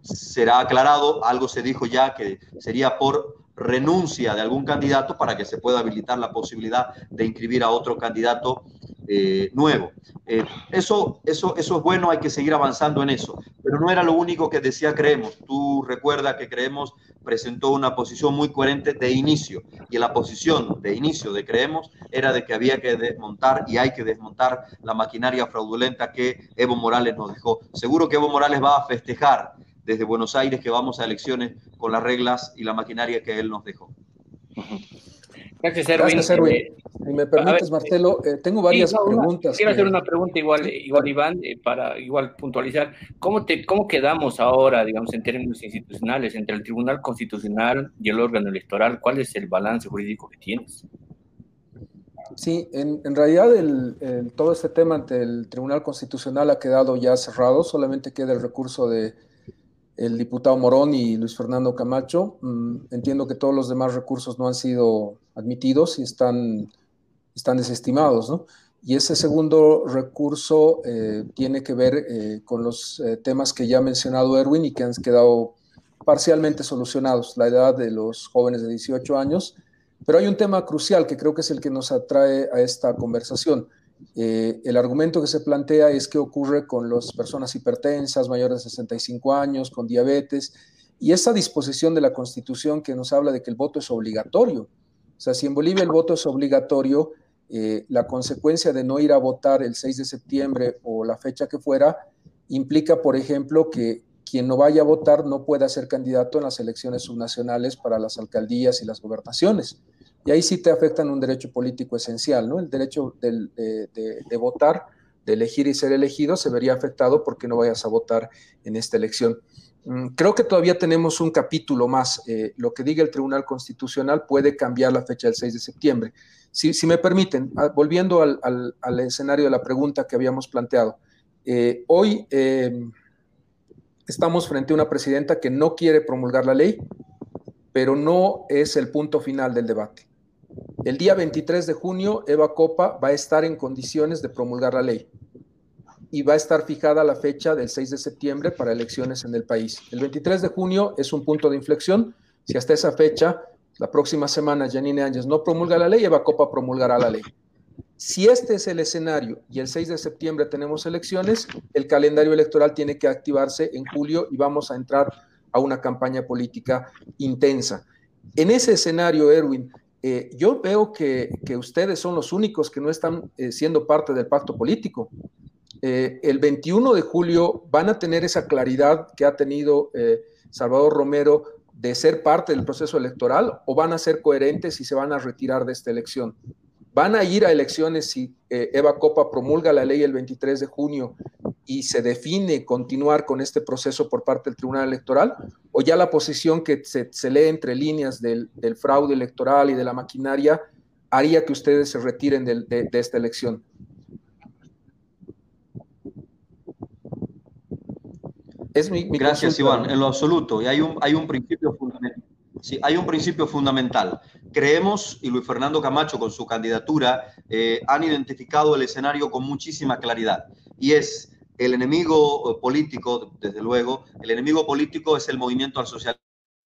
será aclarado, algo se dijo ya que sería por renuncia de algún candidato para que se pueda habilitar la posibilidad de inscribir a otro candidato eh, nuevo. Eh, eso, eso, eso es bueno, hay que seguir avanzando en eso, pero no era lo único que decía Creemos. Tú recuerdas que Creemos presentó una posición muy coherente de inicio y la posición de inicio de Creemos era de que había que desmontar y hay que desmontar la maquinaria fraudulenta que Evo Morales nos dejó. Seguro que Evo Morales va a festejar desde Buenos Aires que vamos a elecciones con las reglas y la maquinaria que él nos dejó. Gracias, Erwin. Gracias, Erwin. Eh, si me permites, Marcelo, eh, tengo varias preguntas. quiero hacer una pregunta igual, igual Iván, eh, para igual puntualizar. ¿Cómo, te, ¿Cómo quedamos ahora, digamos, en términos institucionales, entre el Tribunal Constitucional y el órgano electoral? ¿Cuál es el balance jurídico que tienes? Sí, en, en realidad el, todo este tema ante el Tribunal Constitucional ha quedado ya cerrado, solamente queda el recurso de el diputado Morón y Luis Fernando Camacho. Mm, entiendo que todos los demás recursos no han sido admitidos y están, están desestimados, ¿no? Y ese segundo recurso eh, tiene que ver eh, con los eh, temas que ya ha mencionado Erwin y que han quedado parcialmente solucionados, la edad de los jóvenes de 18 años, pero hay un tema crucial que creo que es el que nos atrae a esta conversación. Eh, el argumento que se plantea es qué ocurre con las personas hipertensas, mayores de 65 años, con diabetes, y esa disposición de la Constitución que nos habla de que el voto es obligatorio. O sea, si en Bolivia el voto es obligatorio, eh, la consecuencia de no ir a votar el 6 de septiembre o la fecha que fuera implica, por ejemplo, que quien no vaya a votar no pueda ser candidato en las elecciones subnacionales para las alcaldías y las gobernaciones. Y ahí sí te afectan un derecho político esencial, ¿no? El derecho de, votar, de elegir y ser elegido, se vería afectado porque no vayas a votar en esta elección. Mm, creo que todavía tenemos un capítulo más. Eh, lo que diga el Tribunal Constitucional puede cambiar la fecha del 6 de septiembre. Si, me permiten, ah, volviendo al, escenario de la pregunta que habíamos planteado, eh, hoy em, estamos frente a una presidenta que no quiere promulgar la ley, pero no es el punto final del debate. El día 23 de junio, Eva Copa va a estar en condiciones de promulgar la ley y va a estar fijada la fecha del 6 de septiembre para elecciones en el país. El 23 de junio es un punto de inflexión. Si hasta esa fecha, la próxima semana, Janine Ángel no promulga la ley, Eva Copa promulgará la ley. Si este es el escenario y el 6 de septiembre tenemos elecciones, el calendario electoral tiene que activarse en julio y vamos a entrar a una campaña política intensa. En ese escenario, Erwin, eh, yo veo que, ustedes son los únicos que no están eh, siendo parte del pacto político. Eh, el 21 de julio van a tener esa claridad que ha tenido Salvador Romero de ser parte del proceso electoral o van a ser coherentes y se van a retirar de esta elección. Van a ir a elecciones si Eva Copa promulga la ley el 23 de junio y se define continuar con este proceso por parte del Tribunal Electoral, o ya la posición que se, lee entre líneas del, fraude electoral y de la maquinaria haría que ustedes se retiren de, esta elección. Es mi, Gracias, Iván, en lo absoluto. Y hay un, hay un principio fundamental. Sí, hay un principio fundamental. Creemos, y Luis Fernando Camacho con su candidatura eh, han identificado el escenario con muchísima claridad. Y es el enemigo político, desde luego, el enemigo político es el movimiento al socialismo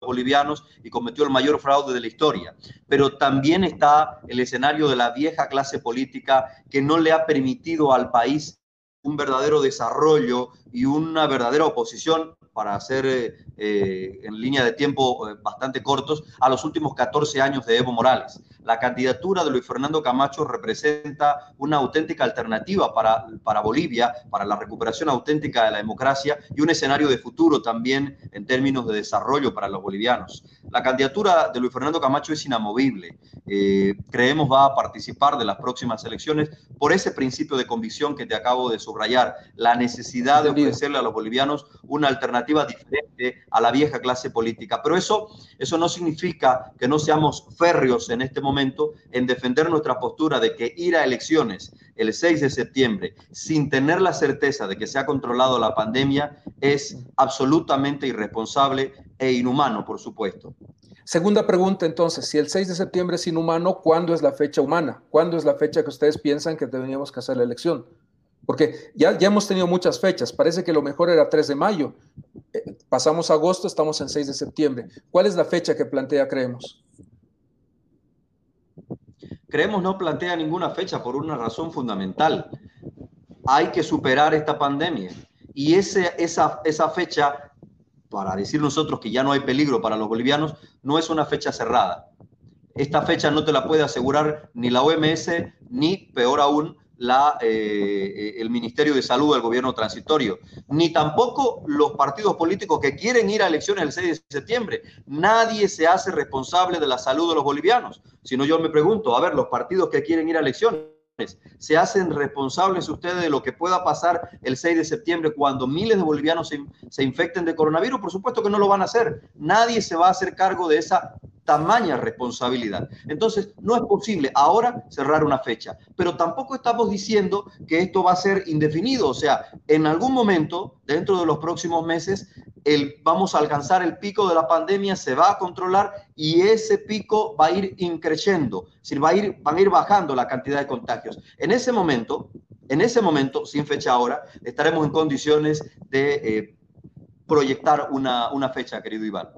bolivianos y cometió el mayor fraude de la historia. Pero también está el escenario de la vieja clase política que no le ha permitido al país un verdadero desarrollo y una verdadera oposición para hacer eh, eh, en línea de tiempo eh, bastante cortos a los últimos 14 años de Evo Morales. La candidatura de Luis Fernando Camacho representa una auténtica alternativa para, para Bolivia, para la recuperación auténtica de la democracia y un escenario de futuro también en términos de desarrollo para los bolivianos. La candidatura de Luis Fernando Camacho es inamovible. creemos va a participar de las próximas elecciones por ese principio de convicción que te acabo de subrayar, la necesidad de ofrecerle a los bolivianos una alternativa diferente a la vieja clase política. Pero eso, eso no significa que no seamos férreos en este momento en defender nuestra postura de que ir a elecciones el 6 de septiembre sin tener la certeza de que se ha controlado la pandemia es absolutamente irresponsable e inhumano, por supuesto. Segunda pregunta, entonces, si el 6 de septiembre es inhumano, ¿cuándo es la fecha humana? ¿Cuándo es la fecha que ustedes piensan que deberíamos que hacer la elección? Porque ya, ya hemos tenido muchas fechas, parece que lo mejor era 3 de mayo, eh, pasamos agosto, estamos en 6 de septiembre. ¿Cuál es la fecha que plantea Creemos? Creemos no plantea ninguna fecha por una razón fundamental. Hay que superar esta pandemia. Y esa, esa fecha, para decir nosotros que ya no hay peligro para los bolivianos, no es una fecha cerrada. Esta fecha no te la puede asegurar ni la OMS, ni peor aún, la, eh, el Ministerio de Salud del gobierno transitorio, ni tampoco los partidos políticos que quieren ir a elecciones el 6 de septiembre. Nadie se hace responsable de la salud de los bolivianos. Si no, yo me pregunto, a ver, los partidos que quieren ir a elecciones, ¿Se hacen responsables ustedes de lo que pueda pasar el 6 de septiembre cuando miles de bolivianos se, infecten de coronavirus? Por supuesto que no lo van a hacer. Nadie se va a hacer cargo de esa tamaña responsabilidad. Entonces, no es posible ahora cerrar una fecha, pero tampoco estamos diciendo que esto va a ser indefinido, o sea, en algún momento, dentro de los próximos meses, vamos a alcanzar el pico de la pandemia, se va a controlar y ese pico va a ir increciendo, va a ir, van a ir bajando la cantidad de contagios. En ese momento, en ese momento, sin fecha ahora, estaremos en condiciones de eh, proyectar una, una fecha, querido Iván.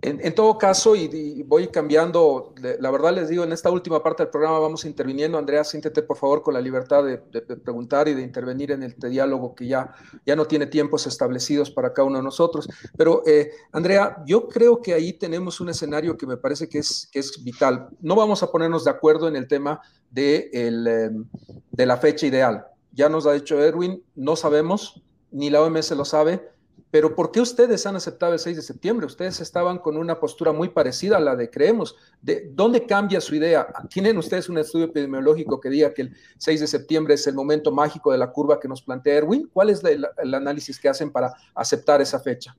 En, todo caso, y, voy cambiando, la verdad les digo, en esta última parte del programa vamos interviniendo. Andrea, siéntete por favor con la libertad de, preguntar y de intervenir en este diálogo que ya, ya no tiene tiempos establecidos para cada uno de nosotros. Pero, eh, Andrea, yo creo que ahí tenemos un escenario que me parece que es, que es vital. No vamos a ponernos de acuerdo en el tema de, el, em, de la fecha ideal. Ya nos ha dicho Erwin, no sabemos, ni la OMS lo sabe pero ¿por qué ustedes han aceptado el 6 de septiembre? Ustedes estaban con una postura muy parecida a la de creemos. ¿De ¿Dónde cambia su idea? ¿Tienen ustedes un estudio epidemiológico que diga que el 6 de septiembre es el momento mágico de la curva que nos plantea Erwin? ¿Cuál es el, el análisis que hacen para aceptar esa fecha?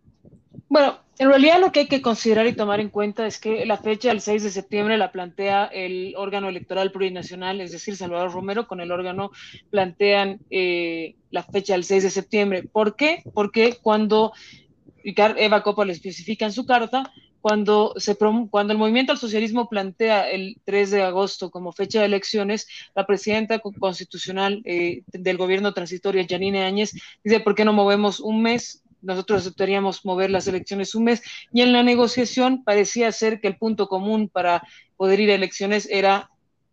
Bueno, en realidad lo que hay que considerar y tomar en cuenta es que la fecha del 6 de septiembre la plantea el órgano electoral plurinacional, es decir, Salvador Romero con el órgano plantean eh, la fecha del 6 de septiembre. ¿Por qué? Porque cuando Eva Copa lo especifica en su carta, cuando, se cuando el movimiento al socialismo plantea el 3 de agosto como fecha de elecciones, la presidenta constitucional eh, del gobierno transitorio, Janine Áñez, dice, ¿por qué no movemos un mes nosotros aceptaríamos mover las elecciones un mes. Y en la negociación parecía ser que el punto común para poder ir a elecciones era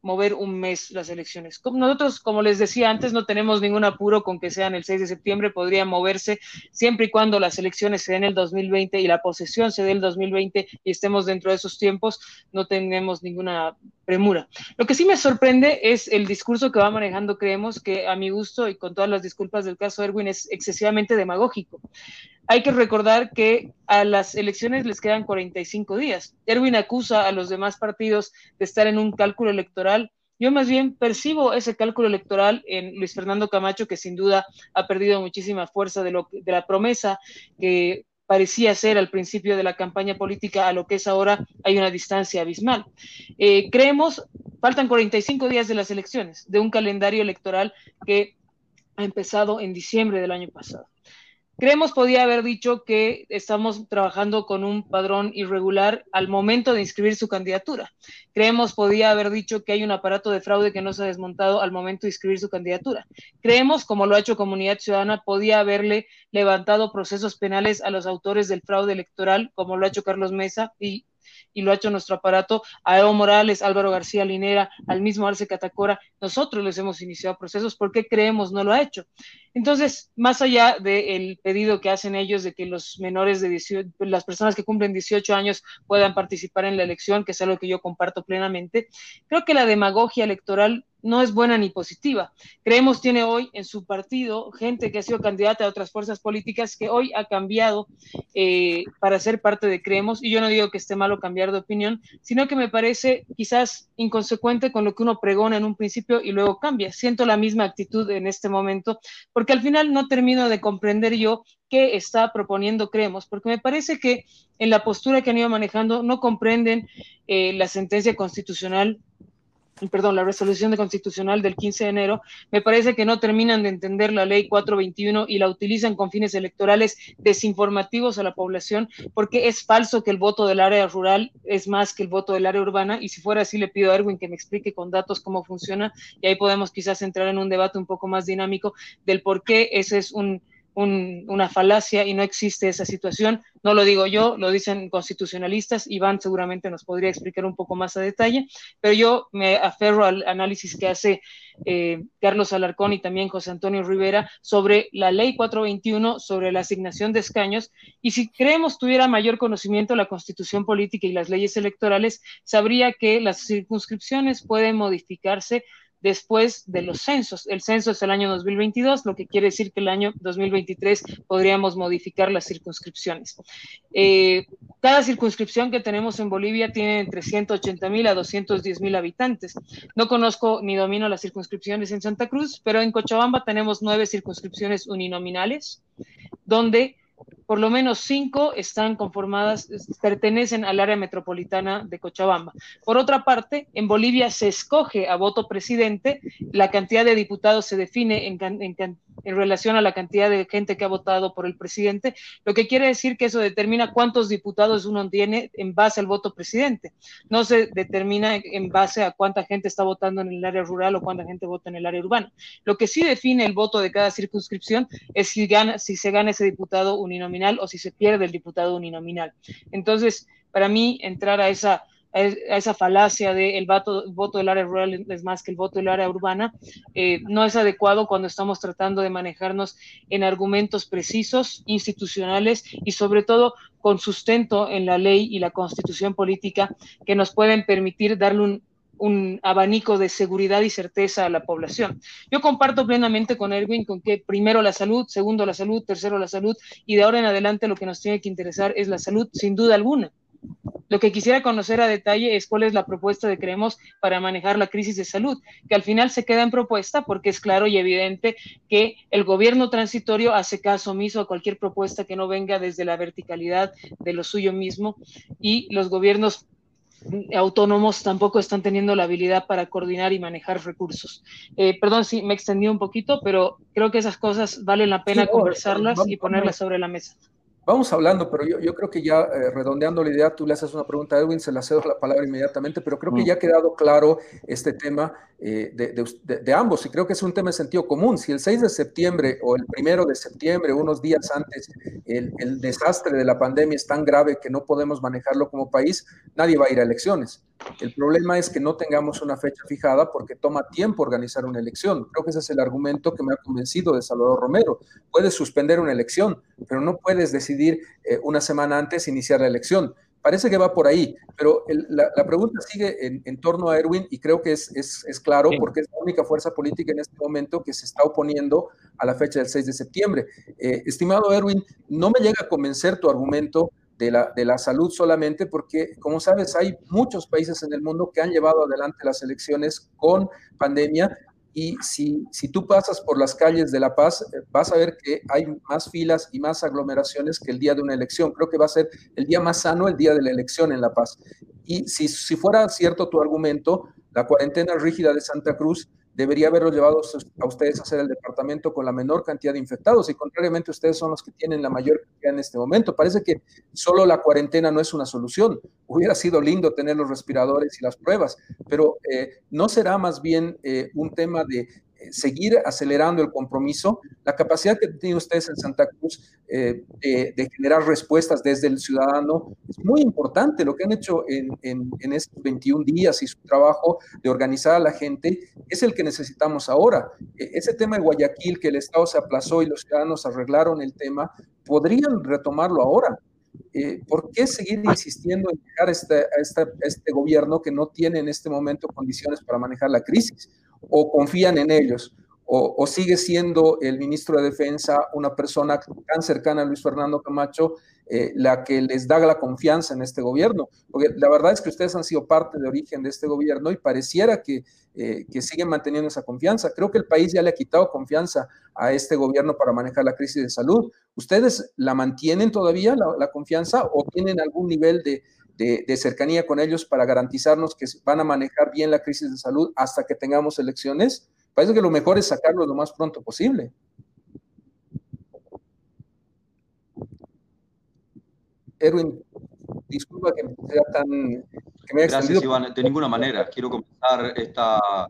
mover un mes las elecciones. Nosotros, como les decía antes, no tenemos ningún apuro con que sean el 6 de septiembre, podría moverse siempre y cuando las elecciones se den el 2020 y la posesión se dé el 2020 y estemos dentro de esos tiempos, no tenemos ninguna premura. Lo que sí me sorprende es el discurso que va manejando, creemos que a mi gusto y con todas las disculpas del caso Erwin es excesivamente demagógico. Hay que recordar que a las elecciones les quedan 45 días. Erwin acusa a los demás partidos de estar en un cálculo electoral. Yo más bien percibo ese cálculo electoral en Luis Fernando Camacho, que sin duda ha perdido muchísima fuerza de, lo, de la promesa que parecía ser al principio de la campaña política a lo que es ahora, hay una distancia abismal. Eh, creemos, faltan 45 días de las elecciones, de un calendario electoral que ha empezado en diciembre del año pasado. Creemos podía haber dicho que estamos trabajando con un padrón irregular al momento de inscribir su candidatura. Creemos podía haber dicho que hay un aparato de fraude que no se ha desmontado al momento de inscribir su candidatura. Creemos, como lo ha hecho Comunidad Ciudadana, podía haberle levantado procesos penales a los autores del fraude electoral, como lo ha hecho Carlos Mesa y y lo ha hecho nuestro aparato, a Evo Morales, Álvaro García Linera, al mismo Arce Catacora, nosotros les hemos iniciado procesos, ¿por qué creemos no lo ha hecho? Entonces, más allá del pedido que hacen ellos de que los menores de 18, las personas que cumplen 18 años puedan participar en la elección, que es algo que yo comparto plenamente, creo que la demagogia electoral no es buena ni positiva. Creemos tiene hoy en su partido gente que ha sido candidata a otras fuerzas políticas que hoy ha cambiado eh, para ser parte de Creemos, y yo no digo que esté malo cambiar de opinión, sino que me parece quizás inconsecuente con lo que uno pregona en un principio y luego cambia. Siento la misma actitud en este momento, porque al final no termino de comprender yo qué está proponiendo Creemos, porque me parece que en la postura que han ido manejando no comprenden eh, la sentencia constitucional perdón, la resolución de constitucional del 15 de enero, me parece que no terminan de entender la ley 421 y la utilizan con fines electorales desinformativos a la población, porque es falso que el voto del área rural es más que el voto del área urbana, y si fuera así le pido a Erwin que me explique con datos cómo funciona, y ahí podemos quizás entrar en un debate un poco más dinámico del por qué ese es un una falacia y no existe esa situación. No lo digo yo, lo dicen constitucionalistas. Iván seguramente nos podría explicar un poco más a detalle, pero yo me aferro al análisis que hace eh, Carlos Alarcón y también José Antonio Rivera sobre la ley 421, sobre la asignación de escaños. Y si creemos tuviera mayor conocimiento de la constitución política y las leyes electorales, sabría que las circunscripciones pueden modificarse después de los censos. El censo es el año 2022, lo que quiere decir que el año 2023 podríamos modificar las circunscripciones. Eh, cada circunscripción que tenemos en Bolivia tiene entre 180 mil a 210 mil habitantes. No conozco ni domino las circunscripciones en Santa Cruz, pero en Cochabamba tenemos nueve circunscripciones uninominales, donde por lo menos cinco están conformadas, pertenecen al área metropolitana de Cochabamba. Por otra parte, en Bolivia se escoge a voto presidente, la cantidad de diputados se define en, en, en relación a la cantidad de gente que ha votado por el presidente, lo que quiere decir que eso determina cuántos diputados uno tiene en base al voto presidente. No se determina en base a cuánta gente está votando en el área rural o cuánta gente vota en el área urbana. Lo que sí define el voto de cada circunscripción es si, gana, si se gana ese diputado uninominal o si se pierde el diputado uninominal. Entonces, para mí, entrar a esa a esa falacia de el voto, voto del área rural es más que el voto del área urbana, eh, no es adecuado cuando estamos tratando de manejarnos en argumentos precisos, institucionales y sobre todo con sustento en la ley y la constitución política que nos pueden permitir darle un, un abanico de seguridad y certeza a la población. Yo comparto plenamente con Erwin con que primero la salud, segundo la salud, tercero la salud y de ahora en adelante lo que nos tiene que interesar es la salud sin duda alguna. Lo que quisiera conocer a detalle es cuál es la propuesta de Creemos para manejar la crisis de salud, que al final se queda en propuesta porque es claro y evidente que el gobierno transitorio hace caso omiso a cualquier propuesta que no venga desde la verticalidad de lo suyo mismo y los gobiernos autónomos tampoco están teniendo la habilidad para coordinar y manejar recursos. Eh, perdón si me extendí un poquito, pero creo que esas cosas valen la pena conversarlas y ponerlas sobre la mesa. Vamos hablando, pero yo, yo creo que ya eh, redondeando la idea, tú le haces una pregunta a Edwin, se la cedo la palabra inmediatamente, pero creo que mm. ya ha quedado claro este tema eh, de, de, ambos y creo que es un tema de sentido común. Si el 6 de septiembre o el primero de septiembre, unos días antes, el, el desastre de la pandemia es tan grave que no podemos manejarlo como país, nadie va a ir a elecciones. El problema es que no tengamos una fecha fijada porque toma tiempo organizar una elección. Creo que ese es el argumento que me ha convencido de Salvador Romero. Puedes suspender una elección, pero no puedes decidir eh, una semana antes iniciar la elección. Parece que va por ahí, pero la, pregunta sigue en, torno a Erwin y creo que es, es, claro porque es la única fuerza política en este momento que se está oponiendo a la fecha del 6 de septiembre. Eh, estimado Erwin, no me llega a convencer tu argumento de la, de la salud solamente, porque como sabes, hay muchos países en el mundo que han llevado adelante las elecciones con pandemia y si, si tú pasas por las calles de La Paz, eh, vas a ver que hay más filas y más aglomeraciones que el día de una elección. Creo que va a ser el día más sano, el día de la elección en La Paz. Y si, si fuera cierto tu argumento, la cuarentena rígida de Santa Cruz debería haberlos llevado a ustedes a hacer el departamento con la menor cantidad de infectados y contrariamente ustedes son los que tienen la mayor cantidad en este momento. Parece que solo la cuarentena no es una solución. Hubiera sido lindo tener los respiradores y las pruebas, pero eh, no será más bien eh, un tema de seguir acelerando el compromiso, la capacidad que tienen ustedes en Santa Cruz eh, de, generar respuestas desde el ciudadano es muy importante. Lo que han hecho en, en, estos 21 días y su trabajo de organizar a la gente es el que necesitamos ahora. E, ese tema de Guayaquil, que el Estado se aplazó y los ciudadanos arreglaron el tema, podrían retomarlo ahora. Eh, ¿por qué seguir insistiendo en dejar este, a este gobierno que no tiene en este momento condiciones para manejar la crisis? o confían en ellos, o, sigue siendo el ministro de Defensa una persona tan cercana a Luis Fernando Camacho eh, la que les da la confianza en este gobierno. Porque la verdad es que ustedes han sido parte de origen de este gobierno y pareciera que, eh, que siguen manteniendo esa confianza. Creo que el país ya le ha quitado confianza a este gobierno para manejar la crisis de salud. ¿Ustedes la mantienen todavía, la confianza, o tienen algún nivel de, de, cercanía con ellos para garantizarnos que van a manejar bien la crisis de salud hasta que tengamos elecciones, parece que lo mejor es sacarlo lo más pronto posible. Erwin, disculpa que sea tan... Que me haya Gracias, Iván. De ninguna manera. Quiero comenzar esta...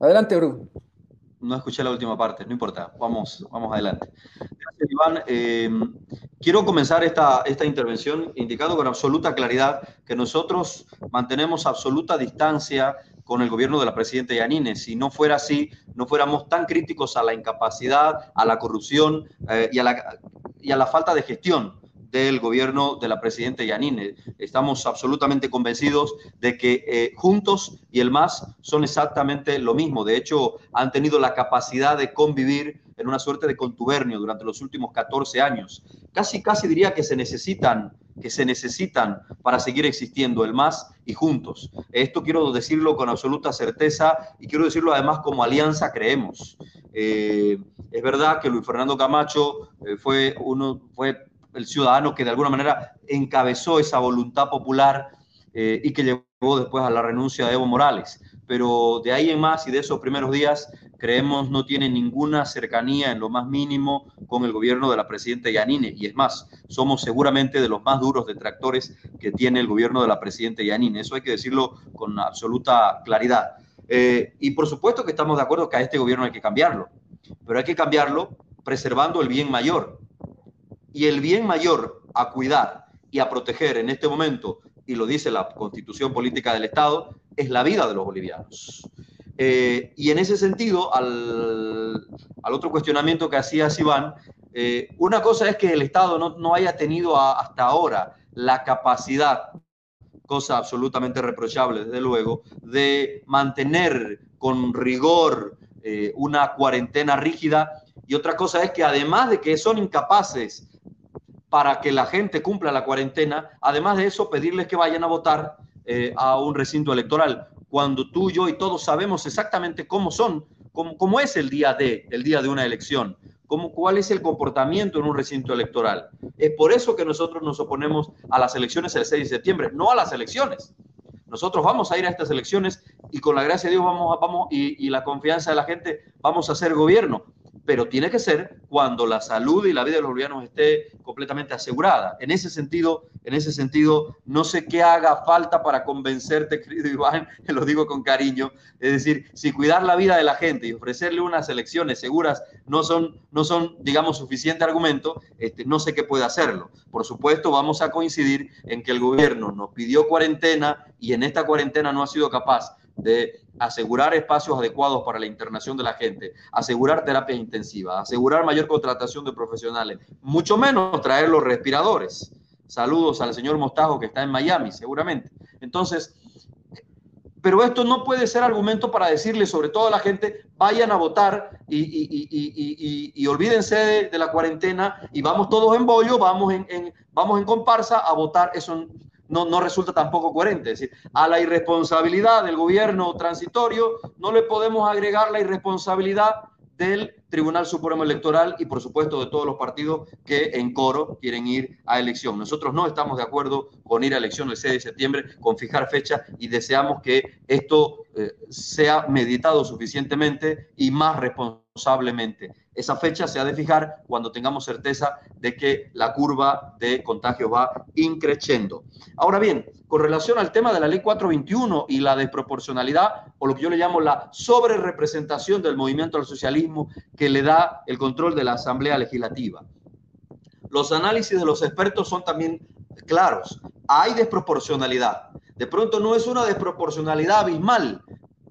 Adelante, Erwin. No escuché la última parte, no importa, vamos, vamos adelante. Gracias, Iván. Em, quiero comenzar esta, esta intervención indicando con absoluta claridad que nosotros mantenemos absoluta distancia con el gobierno de la presidenta Yanine. Si no fuera así, no fuéramos tan críticos a la incapacidad, a la corrupción eh, y, a la, y a la falta de gestión del gobierno de la presidenta Yanine. Estamos absolutamente convencidos de que eh, Juntos y el MAS son exactamente lo mismo. De hecho, han tenido la capacidad de convivir en una suerte de contubernio durante los últimos 14 años. Casi, casi diría que se necesitan, que se necesitan para seguir existiendo el MAS y Juntos. Esto quiero decirlo con absoluta certeza y quiero decirlo además como alianza creemos. Eh, es verdad que Luis Fernando Camacho eh, fue uno, fue el ciudadano que de alguna manera encabezó esa voluntad popular eh, y que llevó después a la renuncia de Evo Morales. Pero de ahí en más y de esos primeros días, creemos no tiene ninguna cercanía en lo más mínimo con el gobierno de la presidenta Yanine. Y es más, somos seguramente de los más duros detractores que tiene el gobierno de la presidenta Yanine. Eso hay que decirlo con absoluta claridad. Eh, y por supuesto que estamos de acuerdo que a este gobierno hay que cambiarlo, pero hay que cambiarlo preservando el bien mayor, y el bien mayor a cuidar y a proteger en este momento, y lo dice la constitución política del Estado, es la vida de los bolivianos. Eh, y en ese sentido, al, otro cuestionamiento que hacía Iván, eh, una cosa es que el Estado no, haya tenido hasta ahora la capacidad, cosa absolutamente reprochable desde luego, de mantener con rigor eh, una cuarentena rígida. Y otra cosa es que además de que son incapaces para que la gente cumpla la cuarentena. Además de eso, pedirles que vayan a votar eh, a un recinto electoral, cuando tú, yo y todos sabemos exactamente cómo son, cómo, cómo es el día de, el día de una elección, cómo, cuál es el comportamiento en un recinto electoral. Es por eso que nosotros nos oponemos a las elecciones el 6 de septiembre, no a las elecciones. Nosotros vamos a ir a estas elecciones y con la gracia de Dios vamos, vamos y, y la confianza de la gente vamos a hacer gobierno pero tiene que ser cuando la salud y la vida de los bolivianos esté completamente asegurada. En ese sentido, en ese sentido, no sé qué haga falta para convencerte, querido Iván, que lo digo con cariño. Es decir, si cuidar la vida de la gente y ofrecerle unas elecciones seguras no son, no son digamos, suficiente argumento, este, no sé qué puede hacerlo. Por supuesto, vamos a coincidir en que el gobierno nos pidió cuarentena y en esta cuarentena no ha sido capaz de asegurar espacios adecuados para la internación de la gente, asegurar terapia intensiva, asegurar mayor contratación de profesionales, mucho menos traer los respiradores. Saludos al señor Mostajo que está en Miami, seguramente. Entonces, pero esto no puede ser argumento para decirle, sobre todo a la gente, vayan a votar y, olvídense de, la cuarentena y vamos todos en bollo, vamos en, vamos en comparsa a votar. Eso no, no resulta tampoco coherente. Es decir, a la irresponsabilidad del gobierno transitorio no le podemos agregar la irresponsabilidad del Tribunal Supremo Electoral y por supuesto de todos los partidos que en coro quieren ir a elección. Nosotros no estamos de acuerdo con ir a elección el 6 de septiembre, con fijar fecha y deseamos que esto eh, sea meditado suficientemente y más responsablemente. Esa fecha se ha de fijar cuando tengamos certeza de que la curva de contagio va increciendo. Ahora bien, con relación al tema de la ley 421 y la desproporcionalidad, o lo que yo le llamo la sobrerepresentación del movimiento al socialismo que le da el control de la Asamblea Legislativa. Los análisis de los expertos son también claros. Hay desproporcionalidad. De pronto no es una desproporcionalidad abismal.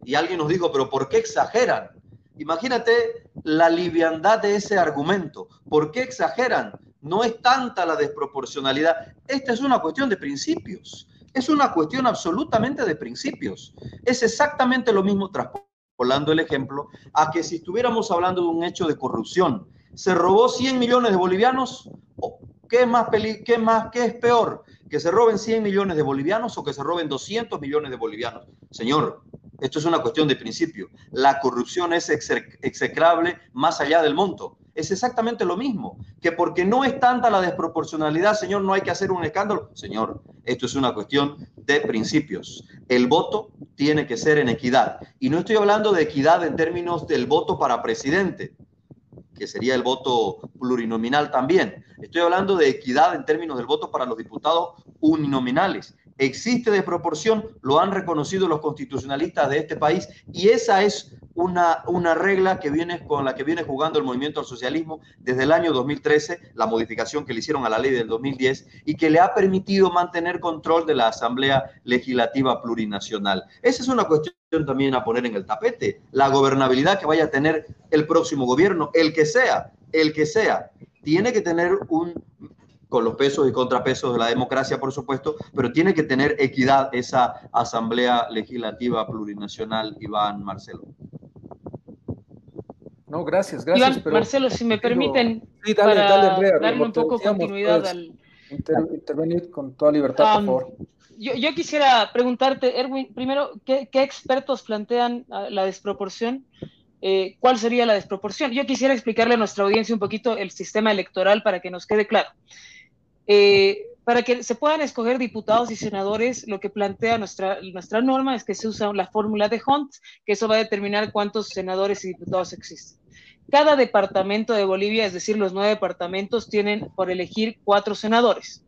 Y alguien nos dijo, pero ¿por qué exageran? Imagínate la liviandad de ese argumento. ¿Por qué exageran? No es tanta la desproporcionalidad. Esta es una cuestión de principios. Es una cuestión absolutamente de principios. Es exactamente lo mismo, traspolando el ejemplo, a que si estuviéramos hablando de un hecho de corrupción, ¿se robó 100 millones de bolivianos? ¿Qué es más, qué más, qué es peor? ¿Que se roben 100 millones de bolivianos o que se roben 200 millones de bolivianos? Señor, esto es una cuestión de principio. La corrupción es execrable más allá del monto es exactamente lo mismo, que porque no es tanta la desproporcionalidad, señor, no hay que hacer un escándalo. Señor, esto es una cuestión de principios. El voto tiene que ser en equidad. Y no estoy hablando de equidad en términos del voto para presidente, que sería el voto plurinominal también. Estoy hablando de equidad en términos del voto para los diputados uninominales. Existe desproporción, lo han reconocido los constitucionalistas de este país y esa es una, una regla que viene, con la que viene jugando el movimiento al socialismo desde el año 2013, la modificación que le hicieron a la ley del 2010 y que le ha permitido mantener control de la Asamblea Legislativa Plurinacional. Esa es una cuestión también a poner en el tapete, la gobernabilidad que vaya a tener el próximo gobierno, el que sea, el que sea, tiene que tener un con los pesos y contrapesos de la democracia, por supuesto, pero tiene que tener equidad esa Asamblea Legislativa Plurinacional, Iván Marcelo. No, gracias, gracias. Iván, Marcelo, si me permiten, para darle un poco continuidad al... intervenir con toda libertad, por favor. Yo, yo, quisiera preguntarte, Erwin, primero, ¿qué, qué expertos plantean ah, la desproporción? Eh, ¿Cuál sería la desproporción? Yo quisiera explicarle a nuestra audiencia un poquito el sistema electoral para que nos quede claro. Eh, para que se puedan escoger diputados y senadores, lo que plantea nuestra, nuestra norma es que se usa la fórmula de Hunt, que eso va a determinar cuántos senadores y diputados existen. Cada departamento de Bolivia, es decir, los nueve departamentos, tienen por elegir cuatro senadores.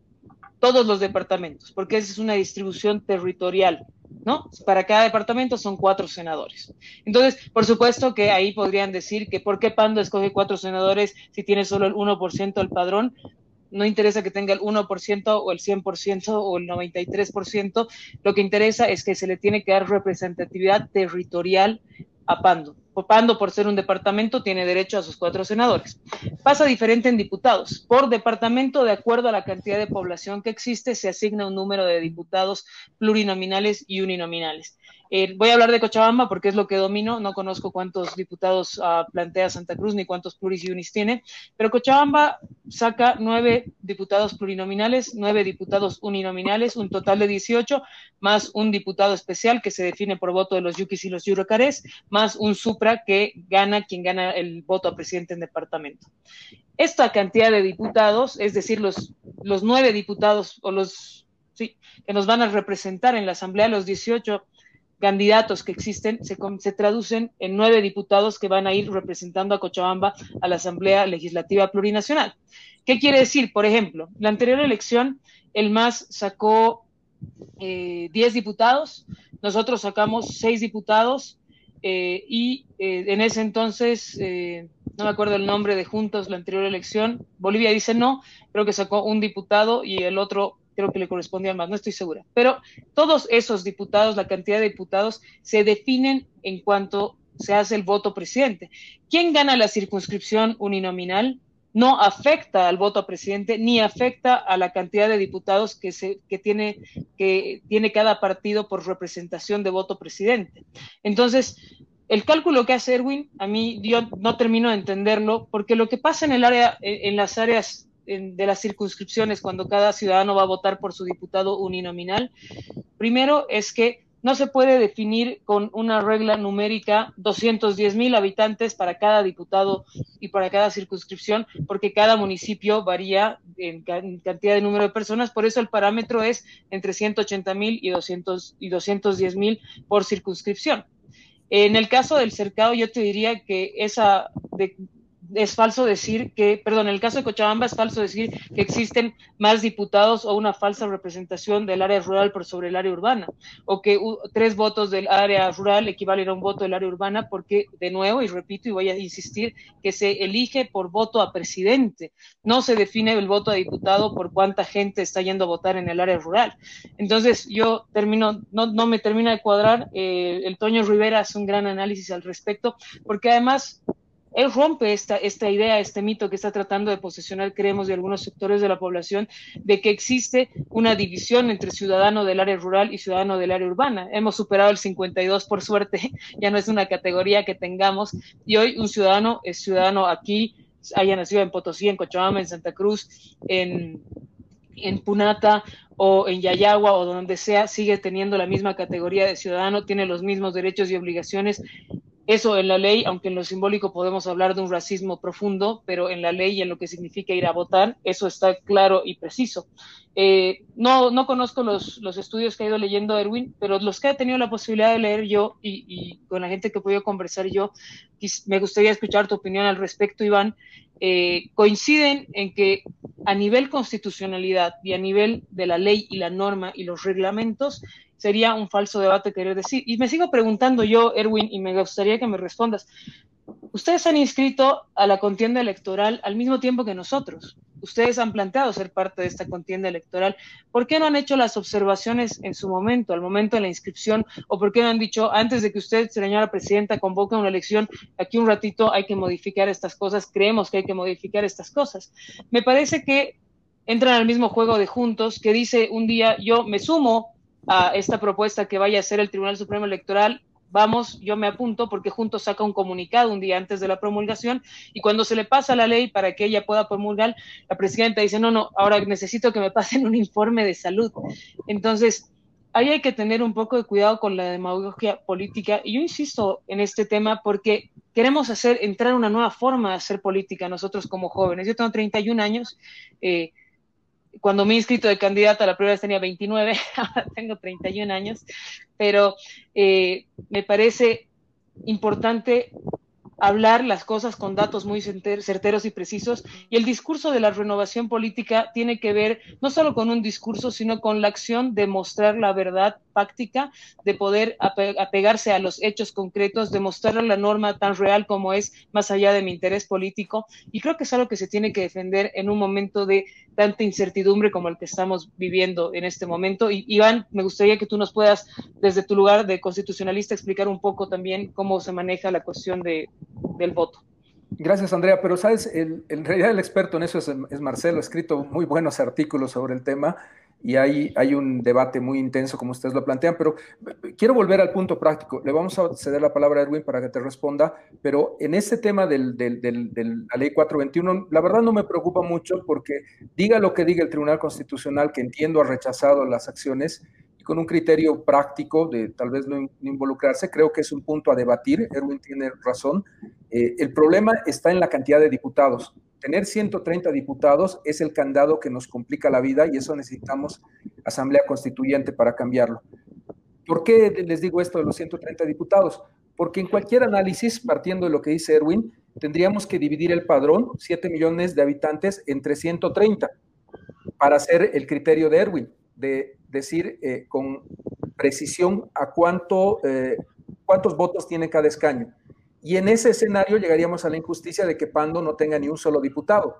Todos los departamentos, porque esa es una distribución territorial. ¿no? Para cada departamento son cuatro senadores. Entonces, por supuesto que ahí podrían decir que por qué Pando escoge cuatro senadores si tiene solo el 1% del padrón no interesa que tenga el 1% o el 100% o el 93%, lo que interesa es que se le tiene que dar representatividad territorial a Pando. Pando, por ser un departamento, tiene derecho a sus cuatro senadores. Pasa diferente en diputados. Por departamento, de acuerdo a la cantidad de población que existe, se asigna un número de diputados plurinominales y uninominales. Eh, voy a hablar de Cochabamba porque es lo que domino, no conozco cuántos diputados uh, plantea Santa Cruz ni cuántos pluris y unis tiene, pero Cochabamba saca nueve diputados plurinominales, nueve diputados uninominales, un total de 18, más un diputado especial que se define por voto de los yuquis y los yurocarés, más un supra que gana quien gana el voto a presidente en departamento. Esta cantidad de diputados, es decir, los, los nueve diputados o los sí, que nos van a representar en la Asamblea, los 18 candidatos que existen se, se, traducen en nueve diputados que van a ir representando a Cochabamba a la Asamblea Legislativa Plurinacional. ¿Qué quiere decir? Por ejemplo, la anterior elección, el MAS sacó eh, 10 diputados, nosotros sacamos 6 diputados eh, y eh, en ese entonces, no me acuerdo el nombre de Juntos, la anterior elección, Bolivia dice no, creo que sacó un diputado y el otro creo que le correspondía más, no estoy segura. Pero todos esos diputados, la cantidad de diputados, se definen en cuanto se hace el voto presidente. ¿Quién gana la circunscripción uninominal? No afecta al voto a presidente ni afecta a la cantidad de diputados que, se, que, tiene, que tiene cada partido por representación de voto presidente. Entonces, el cálculo que hace Erwin, a mí yo no termino de entenderlo, porque lo que pasa en el área, en las áreas de las circunscripciones cuando cada ciudadano va a votar por su diputado uninominal. Primero es que no se puede definir con una regla numérica 210 mil habitantes para cada diputado y para cada circunscripción, porque cada municipio varía en, cantidad de número de personas. Por eso el parámetro es entre 180 mil y, 200, y 210 mil por circunscripción. En el caso del cercado, yo te diría que esa es falso decir que, perdón, en el caso de Cochabamba es falso decir que existen más diputados o una falsa representación del área rural por sobre el área urbana, o que tres votos del área rural equivalen a un voto del área urbana, porque, de nuevo, y repito y voy a insistir, que se elige por voto a presidente, no se define el voto a diputado por cuánta gente está yendo a votar en el área rural. Entonces, yo termino, no, no me termina de cuadrar, eh, el Toño Rivera hace un gran análisis al respecto, porque además él rompe esta, esta idea, este mito que está tratando de posesionar, creemos, de algunos sectores de la población, de que existe una división entre ciudadano del área rural y ciudadano del área urbana. Hemos superado el 52, por suerte, ya no es una categoría que tengamos, y hoy un ciudadano es ciudadano aquí, haya nacido en Potosí, en Cochabamba, en Santa Cruz, en, en Punata o en Yayagua o donde sea, sigue teniendo la misma categoría de ciudadano, tiene los mismos derechos y obligaciones eso en la ley, aunque en lo simbólico podemos hablar de un racismo profundo, pero en la ley y en lo que significa ir a votar, eso está claro y preciso. Eh, no, no conozco los, los, estudios que ha ido leyendo Erwin, pero los que he tenido la posibilidad de leer yo y, y con la gente que he podido conversar yo, me gustaría escuchar tu opinión al respecto, Iván. Eh, coinciden en que a nivel constitucionalidad y a nivel de la ley y la norma y los reglamentos, sería un falso debate querer decir. Y me sigo preguntando yo, Erwin, y me gustaría que me respondas. Ustedes han inscrito a la contienda electoral al mismo tiempo que nosotros. Ustedes han planteado ser parte de esta contienda electoral. ¿Por qué no han hecho las observaciones en su momento, al momento de la inscripción? ¿O por qué no han dicho, antes de que usted, señora presidenta, convoque una elección, aquí un ratito hay que modificar estas cosas, creemos que hay que modificar estas cosas? Me parece que entran al mismo juego de juntos, que dice un día yo me sumo a esta propuesta que vaya a hacer el Tribunal Supremo Electoral, vamos, yo me apunto porque Juntos saca un comunicado un día antes de la promulgación y cuando se le pasa la ley para que ella pueda promulgar, la presidenta dice, no, no, ahora necesito que me pasen un informe de salud. Entonces, ahí hay que tener un poco de cuidado con la demagogia política y yo insisto en este tema porque queremos hacer entrar una nueva forma de hacer política nosotros como jóvenes. Yo tengo 31 años. Eh, cuando me he inscrito de candidata, la primera vez tenía 29, ahora tengo 31 años, pero eh, me parece importante hablar las cosas con datos muy certeros y precisos. Y el discurso de la renovación política tiene que ver no solo con un discurso, sino con la acción de mostrar la verdad práctica, de poder apegarse a los hechos concretos, de mostrar la norma tan real como es, más allá de mi interés político. Y creo que es algo que se tiene que defender en un momento de tanta incertidumbre como el que estamos viviendo en este momento. Y Iván, me gustaría que tú nos puedas, desde tu lugar de constitucionalista, explicar un poco también cómo se maneja la cuestión de, del voto. Gracias, Andrea. Pero, ¿sabes? El, en realidad el experto en eso es, es, Marcelo. Ha escrito muy buenos artículos sobre el tema y hay, hay un debate muy intenso, como ustedes lo plantean. Pero quiero volver al punto práctico. Le vamos a ceder la palabra a Erwin para que te responda. Pero en este tema de la ley 421, la verdad no me preocupa mucho porque diga lo que diga el Tribunal Constitucional, que entiendo ha rechazado las acciones, y con un criterio práctico de tal vez no involucrarse, creo que es un punto a debatir. Erwin tiene razón. Eh, el problema está en la cantidad de diputados. Tener 130 diputados es el candado que nos complica la vida y eso necesitamos asamblea constituyente para cambiarlo. ¿Por qué les digo esto de los 130 diputados? Porque en cualquier análisis, partiendo de lo que dice Erwin, tendríamos que dividir el padrón, 7 millones de habitantes, entre 130 para hacer el criterio de Erwin de decir eh, con precisión a eh, cuántos votos tiene cada escaño. Y en ese escenario llegaríamos a la injusticia de que Pando no tenga ni un solo diputado,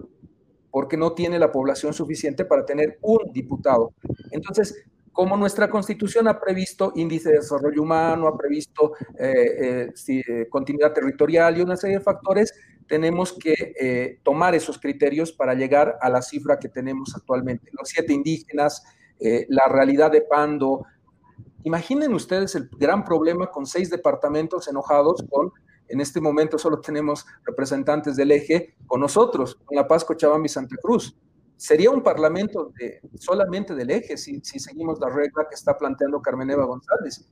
porque no tiene la población suficiente para tener un diputado. Entonces, como nuestra constitución ha previsto índice de desarrollo humano, ha previsto eh, continuidad territorial y una serie de factores, tenemos que tomar esos criterios para llegar a la cifra que tenemos actualmente. Los siete indígenas, eh, la realidad de Pando. Imaginen ustedes el gran problema con seis departamentos enojados con, en este momento solo tenemos representantes del eje con nosotros, con La Paz, Cochabamba y Santa Cruz. Sería un parlamento de, solamente del eje si, si seguimos la regla que está planteando Carmen Eva González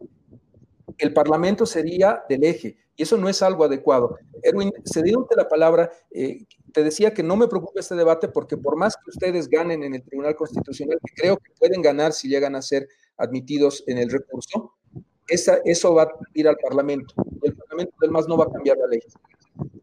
el Parlamento sería del eje, y eso no es algo adecuado. Erwin, cediéndote la palabra, eh, te decía que no me preocupa este debate porque por más que ustedes ganen en el Tribunal Constitucional, que creo que pueden ganar si llegan a ser admitidos en el recurso, esa, eso va a ir al Parlamento. El Parlamento del MAS no va a cambiar la ley.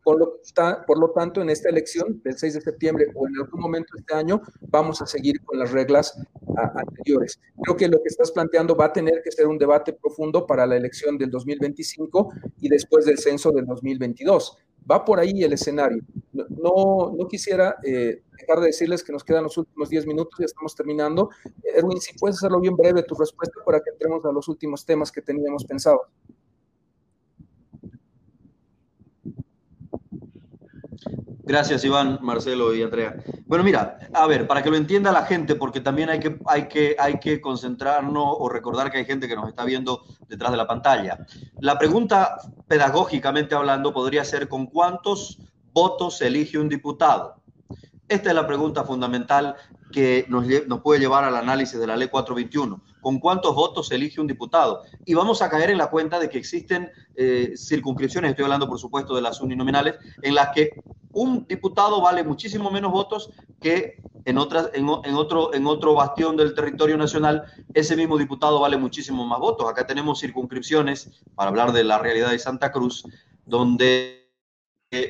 Por lo, por lo, tanto, en esta elección del 6 de septiembre o en algún momento de este año, vamos a seguir con las reglas anteriores. Creo que lo que estás planteando va a tener que ser un debate profundo para la elección del 2025 y después del censo del 2022. Va por ahí el escenario. No, quisiera eh, dejar de decirles que nos quedan los últimos 10 minutos, ya estamos terminando. Erwin, si puedes hacerlo bien breve tu respuesta para que entremos a los últimos temas que teníamos pensado. Gracias, Iván, Marcelo y Andrea. Bueno, mira, a ver, para que lo entienda la gente, porque también hay que, hay que, hay que concentrarnos o recordar que hay gente que nos está viendo detrás de la pantalla. La pregunta, pedagógicamente hablando, podría ser ¿con cuántos votos se elige un diputado? Esta es la pregunta fundamental que nos, nos puede llevar al análisis de la ley 421 con cuántos votos se elige un diputado. Y vamos a caer en la cuenta de que existen eh, circunscripciones, estoy hablando por supuesto de las uninominales, en las que un diputado vale muchísimo menos votos que en, otras, en, otro, en otro bastión del territorio nacional, ese mismo diputado vale muchísimo más votos. Acá tenemos circunscripciones, para hablar de la realidad de Santa Cruz, donde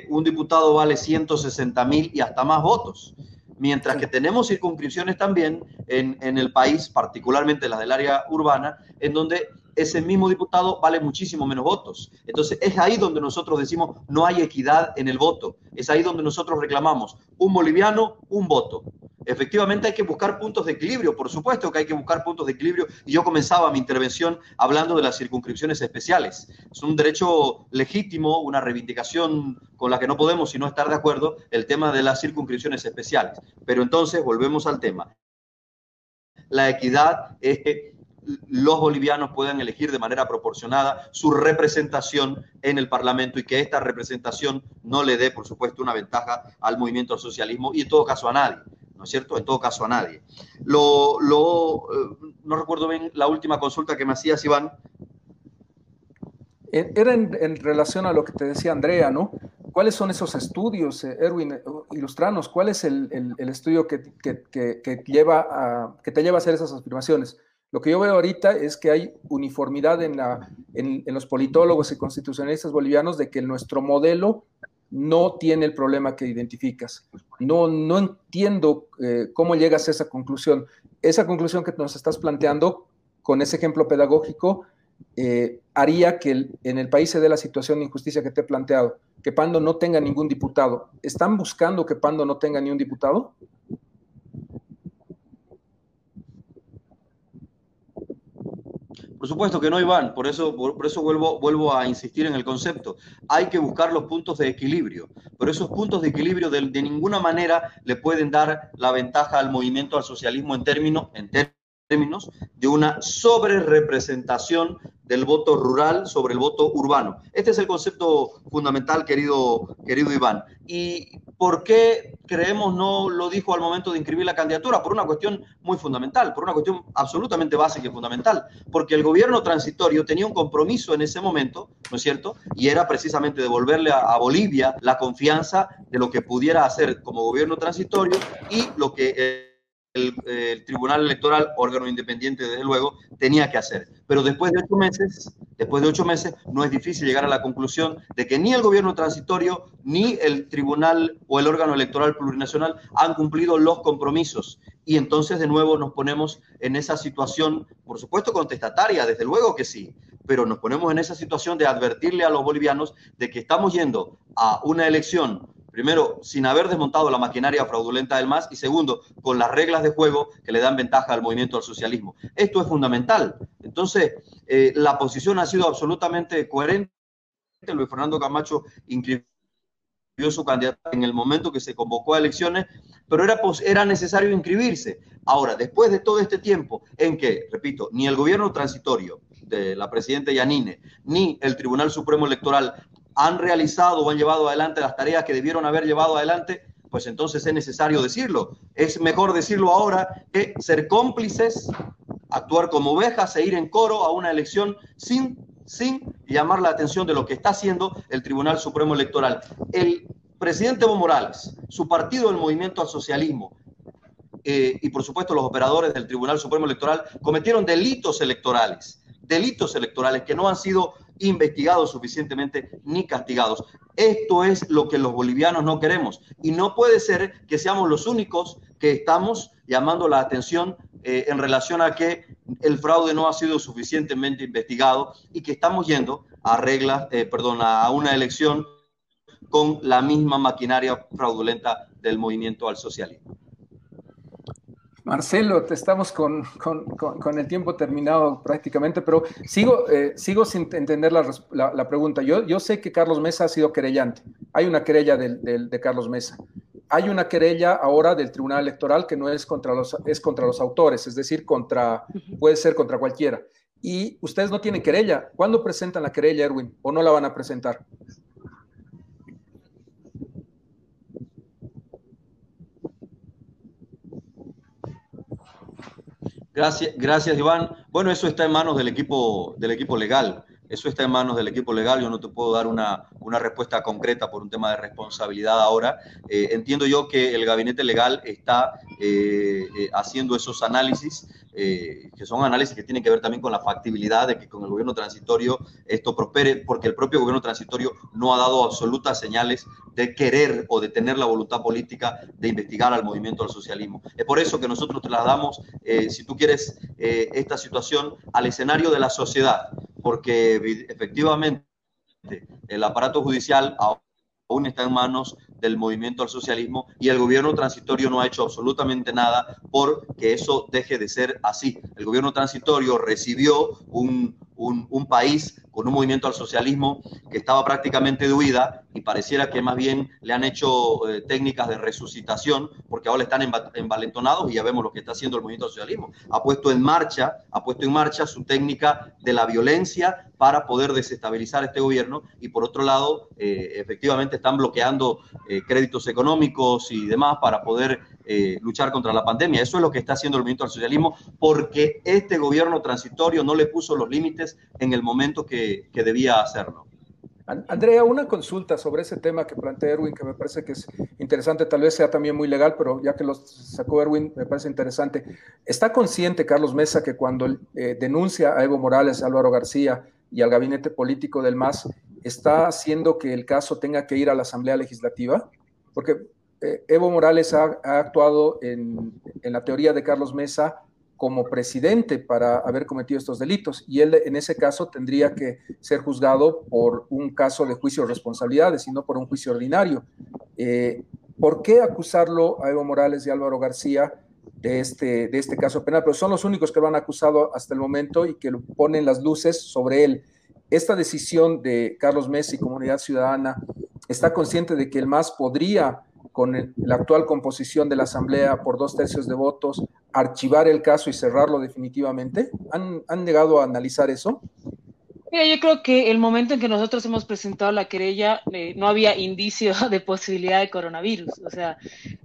un diputado vale 160 mil y hasta más votos mientras que tenemos circunscripciones también en, en, el país, particularmente las del área urbana, en donde ese mismo diputado vale muchísimo menos votos. Entonces es ahí donde nosotros decimos no hay equidad en el voto, es ahí donde nosotros reclamamos un boliviano, un voto. Efectivamente hay que buscar puntos de equilibrio, por supuesto que hay que buscar puntos de equilibrio. Y yo comenzaba mi intervención hablando de las circunscripciones especiales. Es un derecho legítimo, una reivindicación con la que no podemos sino estar de acuerdo, el tema de las circunscripciones especiales. Pero entonces volvemos al tema. La equidad es que los bolivianos puedan elegir de manera proporcionada su representación en el Parlamento y que esta representación no le dé, por supuesto, una ventaja al movimiento al socialismo y en todo caso a nadie. ¿No es cierto? En todo caso a nadie. Lo, eh, no recuerdo bien la última consulta que me hacías, Iván. Eh, era en, relación a lo que te decía Andrea, ¿no? ¿Cuáles son esos estudios, eh, Erwin? Ilustranos, ¿cuál es el, estudio que, lleva a, que te lleva a hacer esas afirmaciones? Lo que yo veo ahorita es que hay uniformidad en, la, en, los politólogos y constitucionalistas bolivianos de que nuestro modelo no tiene el problema que identificas. No, no entiendo eh, cómo llegas a esa conclusión. Esa conclusión que nos estás planteando con ese ejemplo pedagógico eh, haría que en el país se dé la situación de injusticia que te he planteado, que Pando no tenga ningún diputado. ¿Están buscando que Pando no tenga ni un diputado? Por supuesto que no, Iván, por eso, por, eso vuelvo, vuelvo a insistir en el concepto. Hay que buscar los puntos de equilibrio, pero esos puntos de equilibrio de, ninguna manera le pueden dar la ventaja al movimiento, al socialismo en términos, en términos de una sobrerepresentación del voto rural sobre el voto urbano. Este es el concepto fundamental, querido, querido Iván. ¿Y por qué creemos no lo dijo al momento de inscribir la candidatura? Por una cuestión muy fundamental, por una cuestión absolutamente básica y fundamental, porque el gobierno transitorio tenía un compromiso en ese momento, ¿no es cierto? Y era precisamente devolverle a, a Bolivia la confianza de lo que pudiera hacer como gobierno transitorio y lo que... Eh, el, Tribunal Electoral, órgano independiente desde luego, tenía que hacer. Pero después de ocho meses, después de ocho meses, no es difícil llegar a la conclusión de que ni el gobierno transitorio ni el Tribunal o el órgano electoral plurinacional han cumplido los compromisos. Y entonces de nuevo nos ponemos en esa situación, por supuesto contestataria, desde luego que sí, pero nos ponemos en esa situación de advertirle a los bolivianos de que estamos yendo a una elección primero, sin haber desmontado la maquinaria fraudulenta del MAS y segundo, con las reglas de juego que le dan ventaja al movimiento al socialismo. Esto es fundamental. Entonces, eh, la posición ha sido absolutamente coherente. Luis Fernando Camacho inscribió su candidatura en el momento que se convocó a elecciones, pero era, era necesario inscribirse. Ahora, después de todo este tiempo en que, repito, ni el gobierno transitorio de la presidenta Yanine, ni el Tribunal Supremo Electoral han realizado o han llevado adelante las tareas que debieron haber llevado adelante, pues entonces es necesario decirlo. Es mejor decirlo ahora que ser cómplices, actuar como ovejas e ir en coro a una elección sin, sin llamar la atención de lo que está haciendo el Tribunal Supremo Electoral. El presidente Evo Morales, su partido, el Movimiento al Socialismo, eh, y por supuesto los operadores del Tribunal Supremo Electoral cometieron delitos electorales, delitos electorales que no han sido investigados suficientemente ni castigados. Esto es lo que los bolivianos no queremos y no puede ser que seamos los únicos que estamos llamando la atención eh, en relación a que el fraude no ha sido suficientemente investigado y que estamos yendo a reglas, eh, perdón, a una elección con la misma maquinaria fraudulenta del movimiento al socialismo. Marcelo, te estamos con, el tiempo terminado prácticamente, pero sigo, eh, sigo sin entender la, pregunta. Yo, yo, sé que Carlos Mesa ha sido querellante. Hay una querella de Carlos Mesa. Hay una querella ahora del Tribunal Electoral que no es contra los, es contra los autores, es decir, contra, puede ser contra cualquiera. Y ustedes no tienen querella. ¿Cuándo presentan la querella, Erwin? ¿O no la van a presentar? Gracias, gracias, Iván. Bueno, eso está en manos del equipo, del equipo legal. Eso está en manos del equipo legal. Yo no te puedo dar una, respuesta concreta por un tema de responsabilidad ahora. Eh, entiendo yo que el gabinete legal está eh, eh, haciendo esos análisis que son análisis que tienen que ver también con la factibilidad de que con el gobierno transitorio esto prospere, porque el propio gobierno transitorio no ha dado absolutas señales de querer o de tener la voluntad política de investigar al movimiento del socialismo. Es por eso que nosotros trasladamos, si tú quieres, esta situación al escenario de la sociedad, porque efectivamente el aparato judicial aún está en manos del movimiento al socialismo y el gobierno transitorio no ha hecho absolutamente nada por que eso deje de ser así. El gobierno transitorio recibió un, un, país con un movimiento al socialismo que estaba prácticamente de huida y pareciera que más bien le han hecho eh, técnicas de resucitación porque ahora están envalentonados y ya vemos lo que está haciendo el movimiento al socialismo. Ha puesto en marcha, ha puesto en marcha su técnica de la violencia para poder desestabilizar este gobierno y por otro lado, eh, efectivamente están bloqueando eh, créditos económicos y demás para poder eh, luchar contra la pandemia. Eso es lo que está haciendo el movimiento al socialismo porque este gobierno transitorio no le puso los límites en el momento que, que debía hacerlo. Andrea, una consulta sobre ese tema que plantea Erwin, que me parece que es interesante, tal vez sea también muy legal, pero ya que lo sacó Erwin, me parece interesante. ¿Está consciente Carlos Mesa que cuando eh, denuncia a Evo Morales, a Álvaro García y al gabinete político del MAS, está haciendo que el caso tenga que ir a la Asamblea Legislativa? Porque Evo Morales ha, actuado en, la teoría de Carlos Mesa como presidente para haber cometido estos delitos y él en ese caso tendría que ser juzgado por un caso de juicio de responsabilidades y no por un juicio ordinario. Eh, ¿Por qué acusarlo a Evo Morales y Álvaro García de este, de este caso penal? Pero son los únicos que lo han acusado hasta el momento y que ponen las luces sobre él. Esta decisión de Carlos Mesa y Comunidad Ciudadana está consciente de que el MAS podría con la actual composición de la Asamblea por dos tercios de votos, archivar el caso y cerrarlo definitivamente? ¿Han, han llegado a analizar eso? Mira, yo creo que el momento en que nosotros hemos presentado la querella eh, no había indicio de posibilidad de coronavirus. O sea,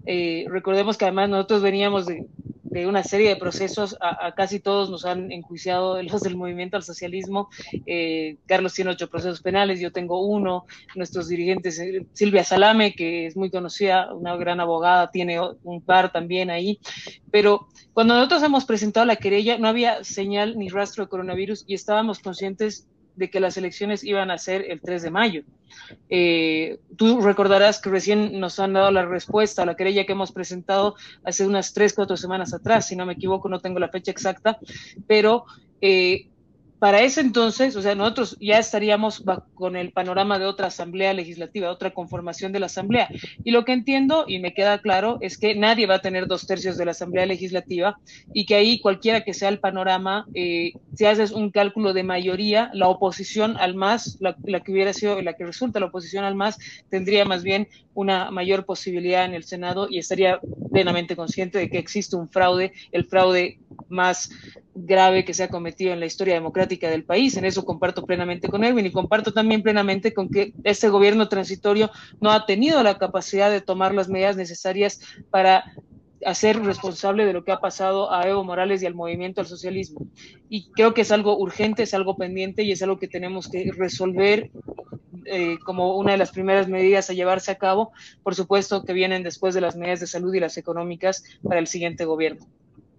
eh, recordemos que además nosotros veníamos de, de una serie de procesos, a, casi todos nos han enjuiciado los del movimiento al socialismo. Eh, Carlos tiene ocho procesos penales, yo tengo uno. Nuestros dirigentes, eh, Silvia Salame, que es muy conocida, una gran abogada, tiene un par también ahí. Pero cuando nosotros hemos presentado la querella, no había señal ni rastro de coronavirus y estábamos conscientes de que las elecciones iban a ser el 3 de mayo. Eh, tú recordarás que recién nos han dado la respuesta a la querella que hemos presentado hace unas 3, 4 semanas atrás, si no me equivoco, no tengo la fecha exacta, pero eh, para ese entonces, o sea, nosotros ya estaríamos con el panorama de otra asamblea legislativa, otra conformación de la asamblea. Y lo que entiendo y me queda claro es que nadie va a tener dos tercios de la asamblea legislativa y que ahí cualquiera que sea el panorama, eh, si haces un cálculo de mayoría, la oposición al más, la, la, que hubiera sido, la que resulta la oposición al más, tendría más bien una mayor posibilidad en el Senado y estaría plenamente consciente de que existe un fraude, el fraude más grave que se ha cometido en la historia democrática del país. En eso comparto plenamente con Erwin y comparto también plenamente con que este gobierno transitorio no ha tenido la capacidad de tomar las medidas necesarias para hacer responsable de lo que ha pasado a Evo Morales y al movimiento al socialismo. Y creo que es algo urgente, es algo pendiente y es algo que tenemos que resolver eh, como una de las primeras medidas a llevarse a cabo, por supuesto que vienen después de las medidas de salud y las económicas para el siguiente gobierno.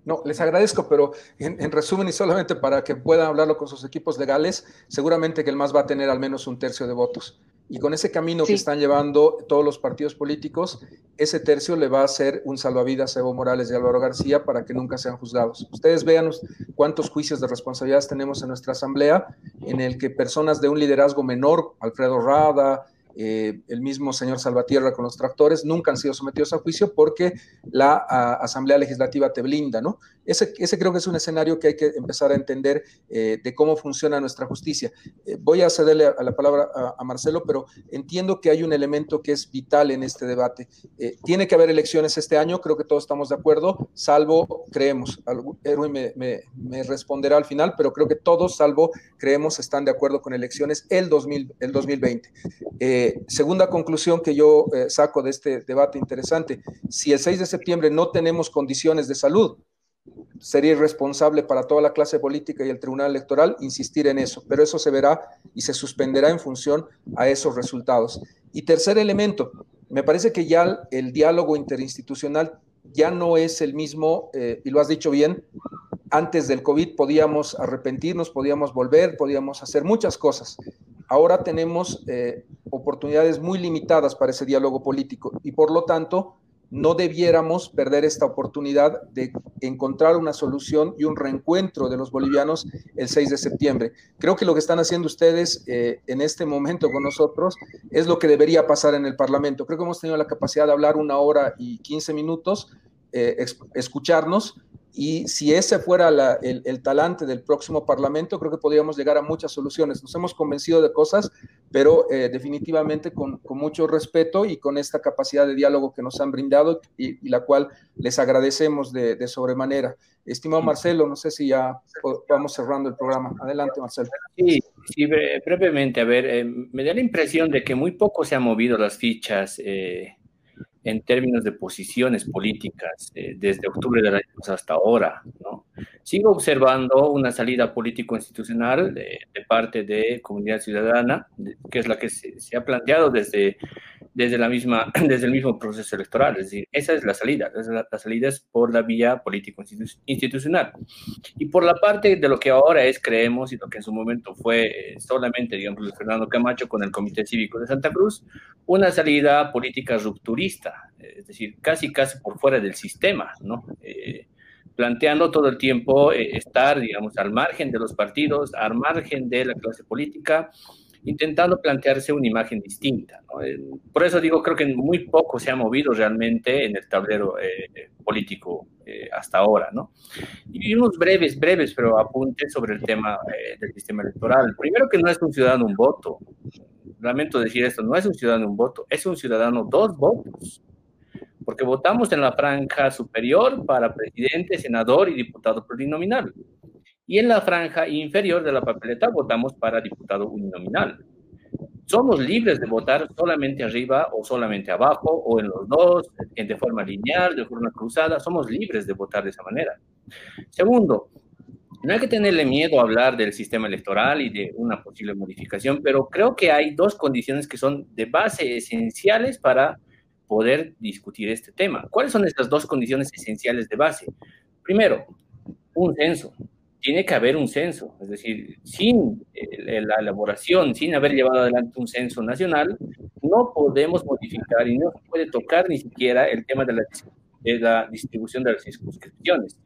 No, les agradezco, pero en, resumen y solamente para que puedan hablarlo con sus equipos legales, seguramente que el MAS va a tener al menos un tercio de votos. Y con ese camino que están llevando todos los partidos políticos, ese tercio le va a hacer un salvavidas a Evo Morales y Álvaro García para que nunca sean juzgados. Ustedes vean cuántos juicios de responsabilidades tenemos en nuestra asamblea, en el que personas de un liderazgo menor, Alfredo Rada, eh, el mismo señor Salvatierra con los tractores, nunca han sido sometidos a juicio porque la Asamblea Legislativa te blinda, ¿no? Ese, creo que es un escenario que hay que empezar a entender eh, de cómo funciona nuestra justicia. Eh, voy a cederle a, la palabra a, Marcelo, pero entiendo que hay un elemento que es vital en este debate. tiene que haber elecciones este año, creo que todos estamos de acuerdo, salvo creemos. Erwin me, responderá al final, pero creo que todos, salvo creemos, están de acuerdo con elecciones el, 2000, el 2020. Eh, segunda conclusión que yo eh, saco de este debate interesante, si el 6 de septiembre no tenemos condiciones de salud, sería irresponsable para toda la clase política y el Tribunal Electoral insistir en eso, pero eso se verá y se suspenderá en función a esos resultados. Y tercer elemento, me parece que ya el diálogo interinstitucional ya no es el mismo, eh, y lo has dicho bien, antes del COVID podíamos arrepentirnos, podíamos volver, podíamos hacer muchas cosas. Ahora tenemos eh, oportunidades muy limitadas para ese diálogo político y por lo tanto no debiéramos perder esta oportunidad de encontrar una solución y un reencuentro de los bolivianos el 6 de septiembre. Creo que lo que están haciendo ustedes eh, en este momento con nosotros es lo que debería pasar en el Parlamento. Creo que hemos tenido la capacidad de hablar una hora y 15 minutos, eh, escucharnos y si ese fuera el, talante del próximo Parlamento, creo que podríamos llegar a muchas soluciones. Nos hemos convencido de cosas, pero eh, definitivamente con, mucho respeto y con esta capacidad de diálogo que nos han brindado y, la cual les agradecemos de, sobremanera. Estimado Marcelo, no sé si ya vamos cerrando el programa. Adelante, Marcelo. Sí, sí brevemente. A ver, eh, me da la impresión de que muy poco se han movido las fichas. Eh, en términos de posiciones políticas eh, desde octubre del año hasta ahora. ¿no? Sigo observando una salida político-institucional de, parte de comunidad ciudadana, que es la que se, ha planteado desde, desde, la misma, desde el mismo proceso electoral. Es decir, esa es la salida. la, salida es por la vía político-institucional. Y por la parte de lo que ahora es, creemos, y lo que en su momento fue eh, solamente, digamos, Fernando Camacho con el Comité Cívico de Santa Cruz, una salida política rupturista es decir, casi, casi por fuera del sistema, ¿no? Eh, planteando todo el tiempo eh, estar, digamos, al margen de los partidos, al margen de la clase política, intentando plantearse una imagen distinta. Eh, por eso digo, creo que muy poco se ha movido realmente en el tablero político hasta ahora, ¿no? Y unos breves, breves, pero apuntes sobre el tema del sistema electoral. Primero que no es un ciudadano un voto. Lamento decir esto, no es un ciudadano un voto, es un ciudadano dos votos porque votamos en la franja superior para presidente, senador y diputado plurinominal. Y en la franja inferior de la papeleta votamos para diputado uninominal. Somos libres de votar solamente arriba o solamente abajo, o en los dos, de forma lineal, de forma cruzada. Somos libres de votar de esa manera. Segundo, no hay que tenerle miedo a hablar del sistema electoral y de una posible modificación, pero creo que hay dos condiciones que son de base esenciales para poder discutir este tema. ¿Cuáles son estas dos condiciones esenciales de base? Primero, un censo. Tiene que haber un censo, es decir, sin la elaboración, sin haber llevado adelante un censo nacional, no podemos modificar y no se puede tocar ni siquiera el tema de la, de la distribución de las circunscripciones.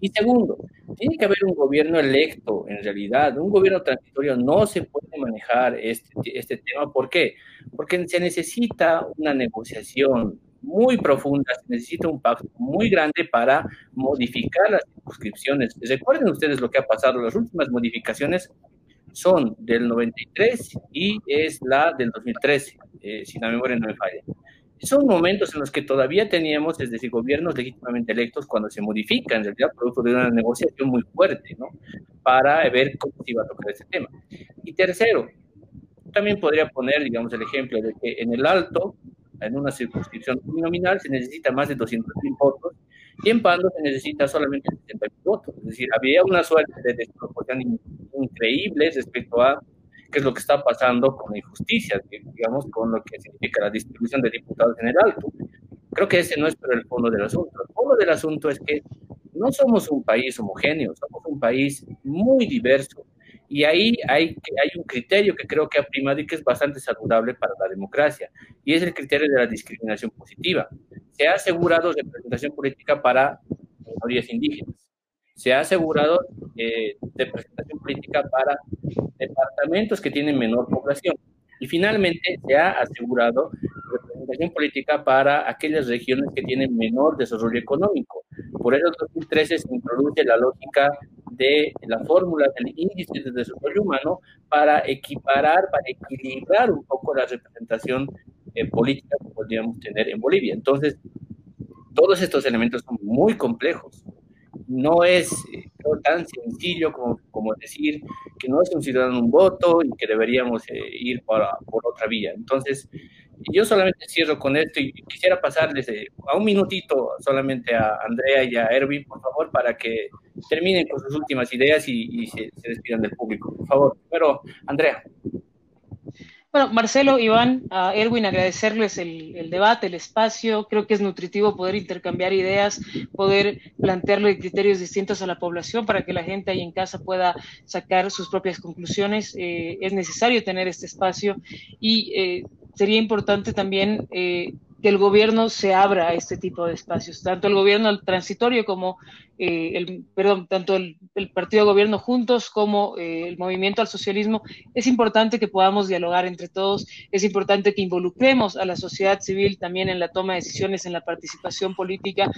Y segundo, tiene que haber un gobierno electo en realidad. Un gobierno transitorio no se puede manejar este, este tema. ¿Por qué? Porque se necesita una negociación muy profunda, se necesita un pacto muy grande para modificar las circunscripciones. Recuerden ustedes lo que ha pasado, las últimas modificaciones son del 93 y es la del 2013, eh, si la memoria no me falla. Son momentos en los que todavía teníamos, es decir, gobiernos legítimamente electos cuando se modifican, en realidad, producto de una negociación muy fuerte, ¿no? Para ver cómo se iba a tocar ese tema. Y tercero, también podría poner, digamos, el ejemplo de que en el alto, en una circunscripción nominal, se necesita más de 200.000 votos y en Pando se necesita solamente 60.000 votos. Es decir, había una suerte de desproporción increíble respecto a qué es lo que está pasando con la injusticia, digamos, con lo que significa la distribución de diputados en el alto. Creo que ese no es el fondo del asunto. El fondo del asunto es que no somos un país homogéneo, somos un país muy diverso. Y ahí hay, hay un criterio que creo que ha primado y que es bastante saludable para la democracia, y es el criterio de la discriminación positiva. Se ha asegurado representación política para minorías indígenas se ha asegurado eh, representación política para departamentos que tienen menor población. Y finalmente se ha asegurado representación política para aquellas regiones que tienen menor desarrollo económico. Por eso en 2013 se introduce la lógica de la fórmula del índice de desarrollo humano para equiparar, para equilibrar un poco la representación eh, política que podríamos tener en Bolivia. Entonces, todos estos elementos son muy complejos no es eh, tan sencillo como, decir que no es un ciudadano un voto y que deberíamos eh, ir por, por, otra vía. Entonces, yo solamente cierro con esto y quisiera pasarles eh, a un minutito solamente a Andrea y a Erwin, por favor, para que terminen con sus últimas ideas y, se, se, despidan del público. Por favor, pero Andrea. Bueno, Marcelo, Iván, Erwin, agradecerles el, debate, el espacio. Creo que es nutritivo poder intercambiar ideas, poder plantearle criterios distintos a la población para que la gente ahí en casa pueda sacar sus propias conclusiones. Eh, es necesario tener este espacio y eh, sería importante también eh, que el gobierno se abra a este tipo de espacios, tanto el gobierno transitorio como eh, el, perdón, tanto el, partido de gobierno juntos como eh, el movimiento al socialismo. Es importante que podamos dialogar entre todos, es importante que involucremos a la sociedad civil también en la toma de decisiones, en la participación política,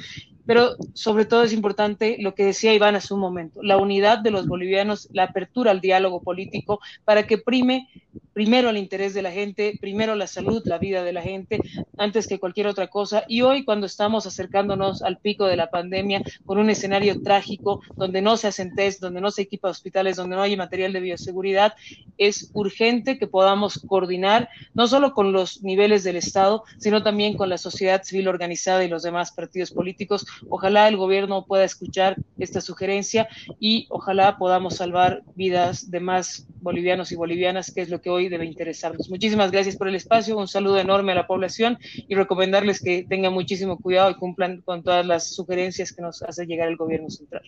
pero sobre todo es importante lo que decía Iván hace un momento, la unidad de los bolivianos, la apertura al diálogo político para que prime primero el interés de la gente, primero la salud, la vida de la gente, antes que cualquier otra cosa. Y hoy, cuando estamos acercándonos al pico de la pandemia, con un escenario trágico, donde no se hacen test, donde no se equipa hospitales, donde no hay material de bioseguridad, es urgente que podamos coordinar, no solo con los niveles del Estado, sino también con la sociedad civil organizada y los demás partidos políticos. Ojalá el gobierno pueda escuchar esta sugerencia y ojalá podamos salvar vidas de más bolivianos y bolivianas, que es lo que hoy debe interesarnos. Muchísimas gracias por el espacio, un saludo enorme a la población y recomendarles que tengan muchísimo cuidado y cumplan con todas las sugerencias que nos hace llegar el gobierno central.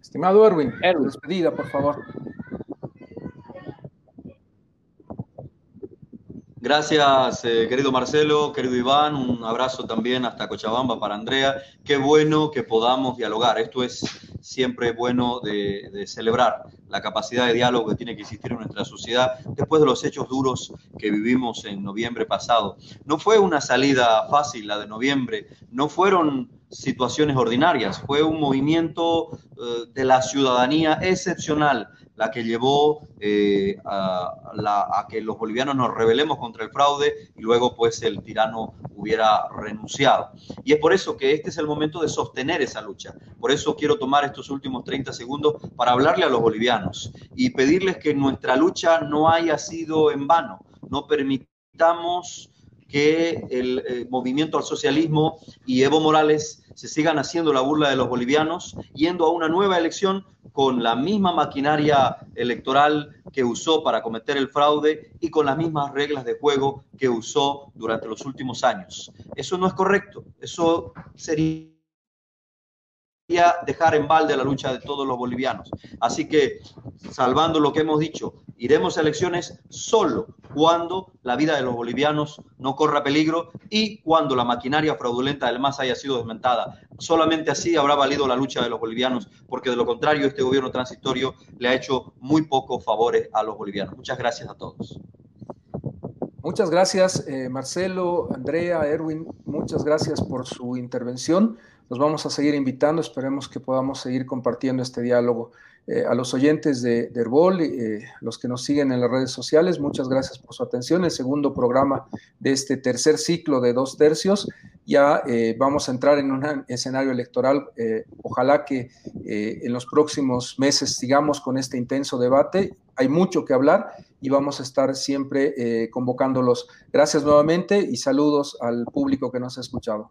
Estimado Erwin, Erwin. despedida, por favor. Gracias, eh, querido Marcelo, querido Iván, un abrazo también hasta Cochabamba para Andrea. Qué bueno que podamos dialogar. Esto es siempre bueno de, celebrar la capacidad de diálogo que tiene que existir en nuestra sociedad después de los hechos duros que vivimos en noviembre pasado. No fue una salida fácil la de noviembre, no fueron situaciones ordinarias, fue un movimiento eh, de la ciudadanía excepcional la que llevó eh, a, que los bolivianos nos rebelemos contra el fraude y luego pues el tirano hubiera renunciado. Y es por eso que este es el momento de sostener esa lucha. Por eso quiero tomar estos últimos 30 segundos para hablarle a los bolivianos y pedirles que nuestra lucha no haya sido en vano. No permitamos que el eh, movimiento al socialismo y Evo Morales se sigan haciendo la burla de los bolivianos, yendo a una nueva elección con la misma maquinaria electoral que usó para cometer el fraude y con las mismas reglas de juego que usó durante los últimos años. Eso no es correcto, eso sería dejar en balde la lucha de todos los bolivianos. Así que, salvando lo que hemos dicho, iremos a elecciones solo cuando la vida de los bolivianos no corra peligro y cuando la maquinaria fraudulenta del MAS haya sido desmentada. Solamente así habrá valido la lucha de los bolivianos, porque de lo contrario este gobierno transitorio le ha hecho muy pocos favores a los bolivianos. Muchas gracias a todos. Muchas gracias, eh, Marcelo, Andrea, Erwin, muchas gracias por su intervención. Nos vamos a seguir invitando, esperemos que podamos seguir compartiendo este diálogo. Eh, a los oyentes de, de Herbol, eh, los que nos siguen en las redes sociales, muchas gracias por su atención. El segundo programa de este tercer ciclo de dos tercios. Ya eh, vamos a entrar en un escenario electoral. ojalá que en los próximos meses sigamos con este intenso debate. Hay mucho que hablar y vamos a estar siempre convocándolos. Gracias nuevamente y saludos al público que nos ha escuchado.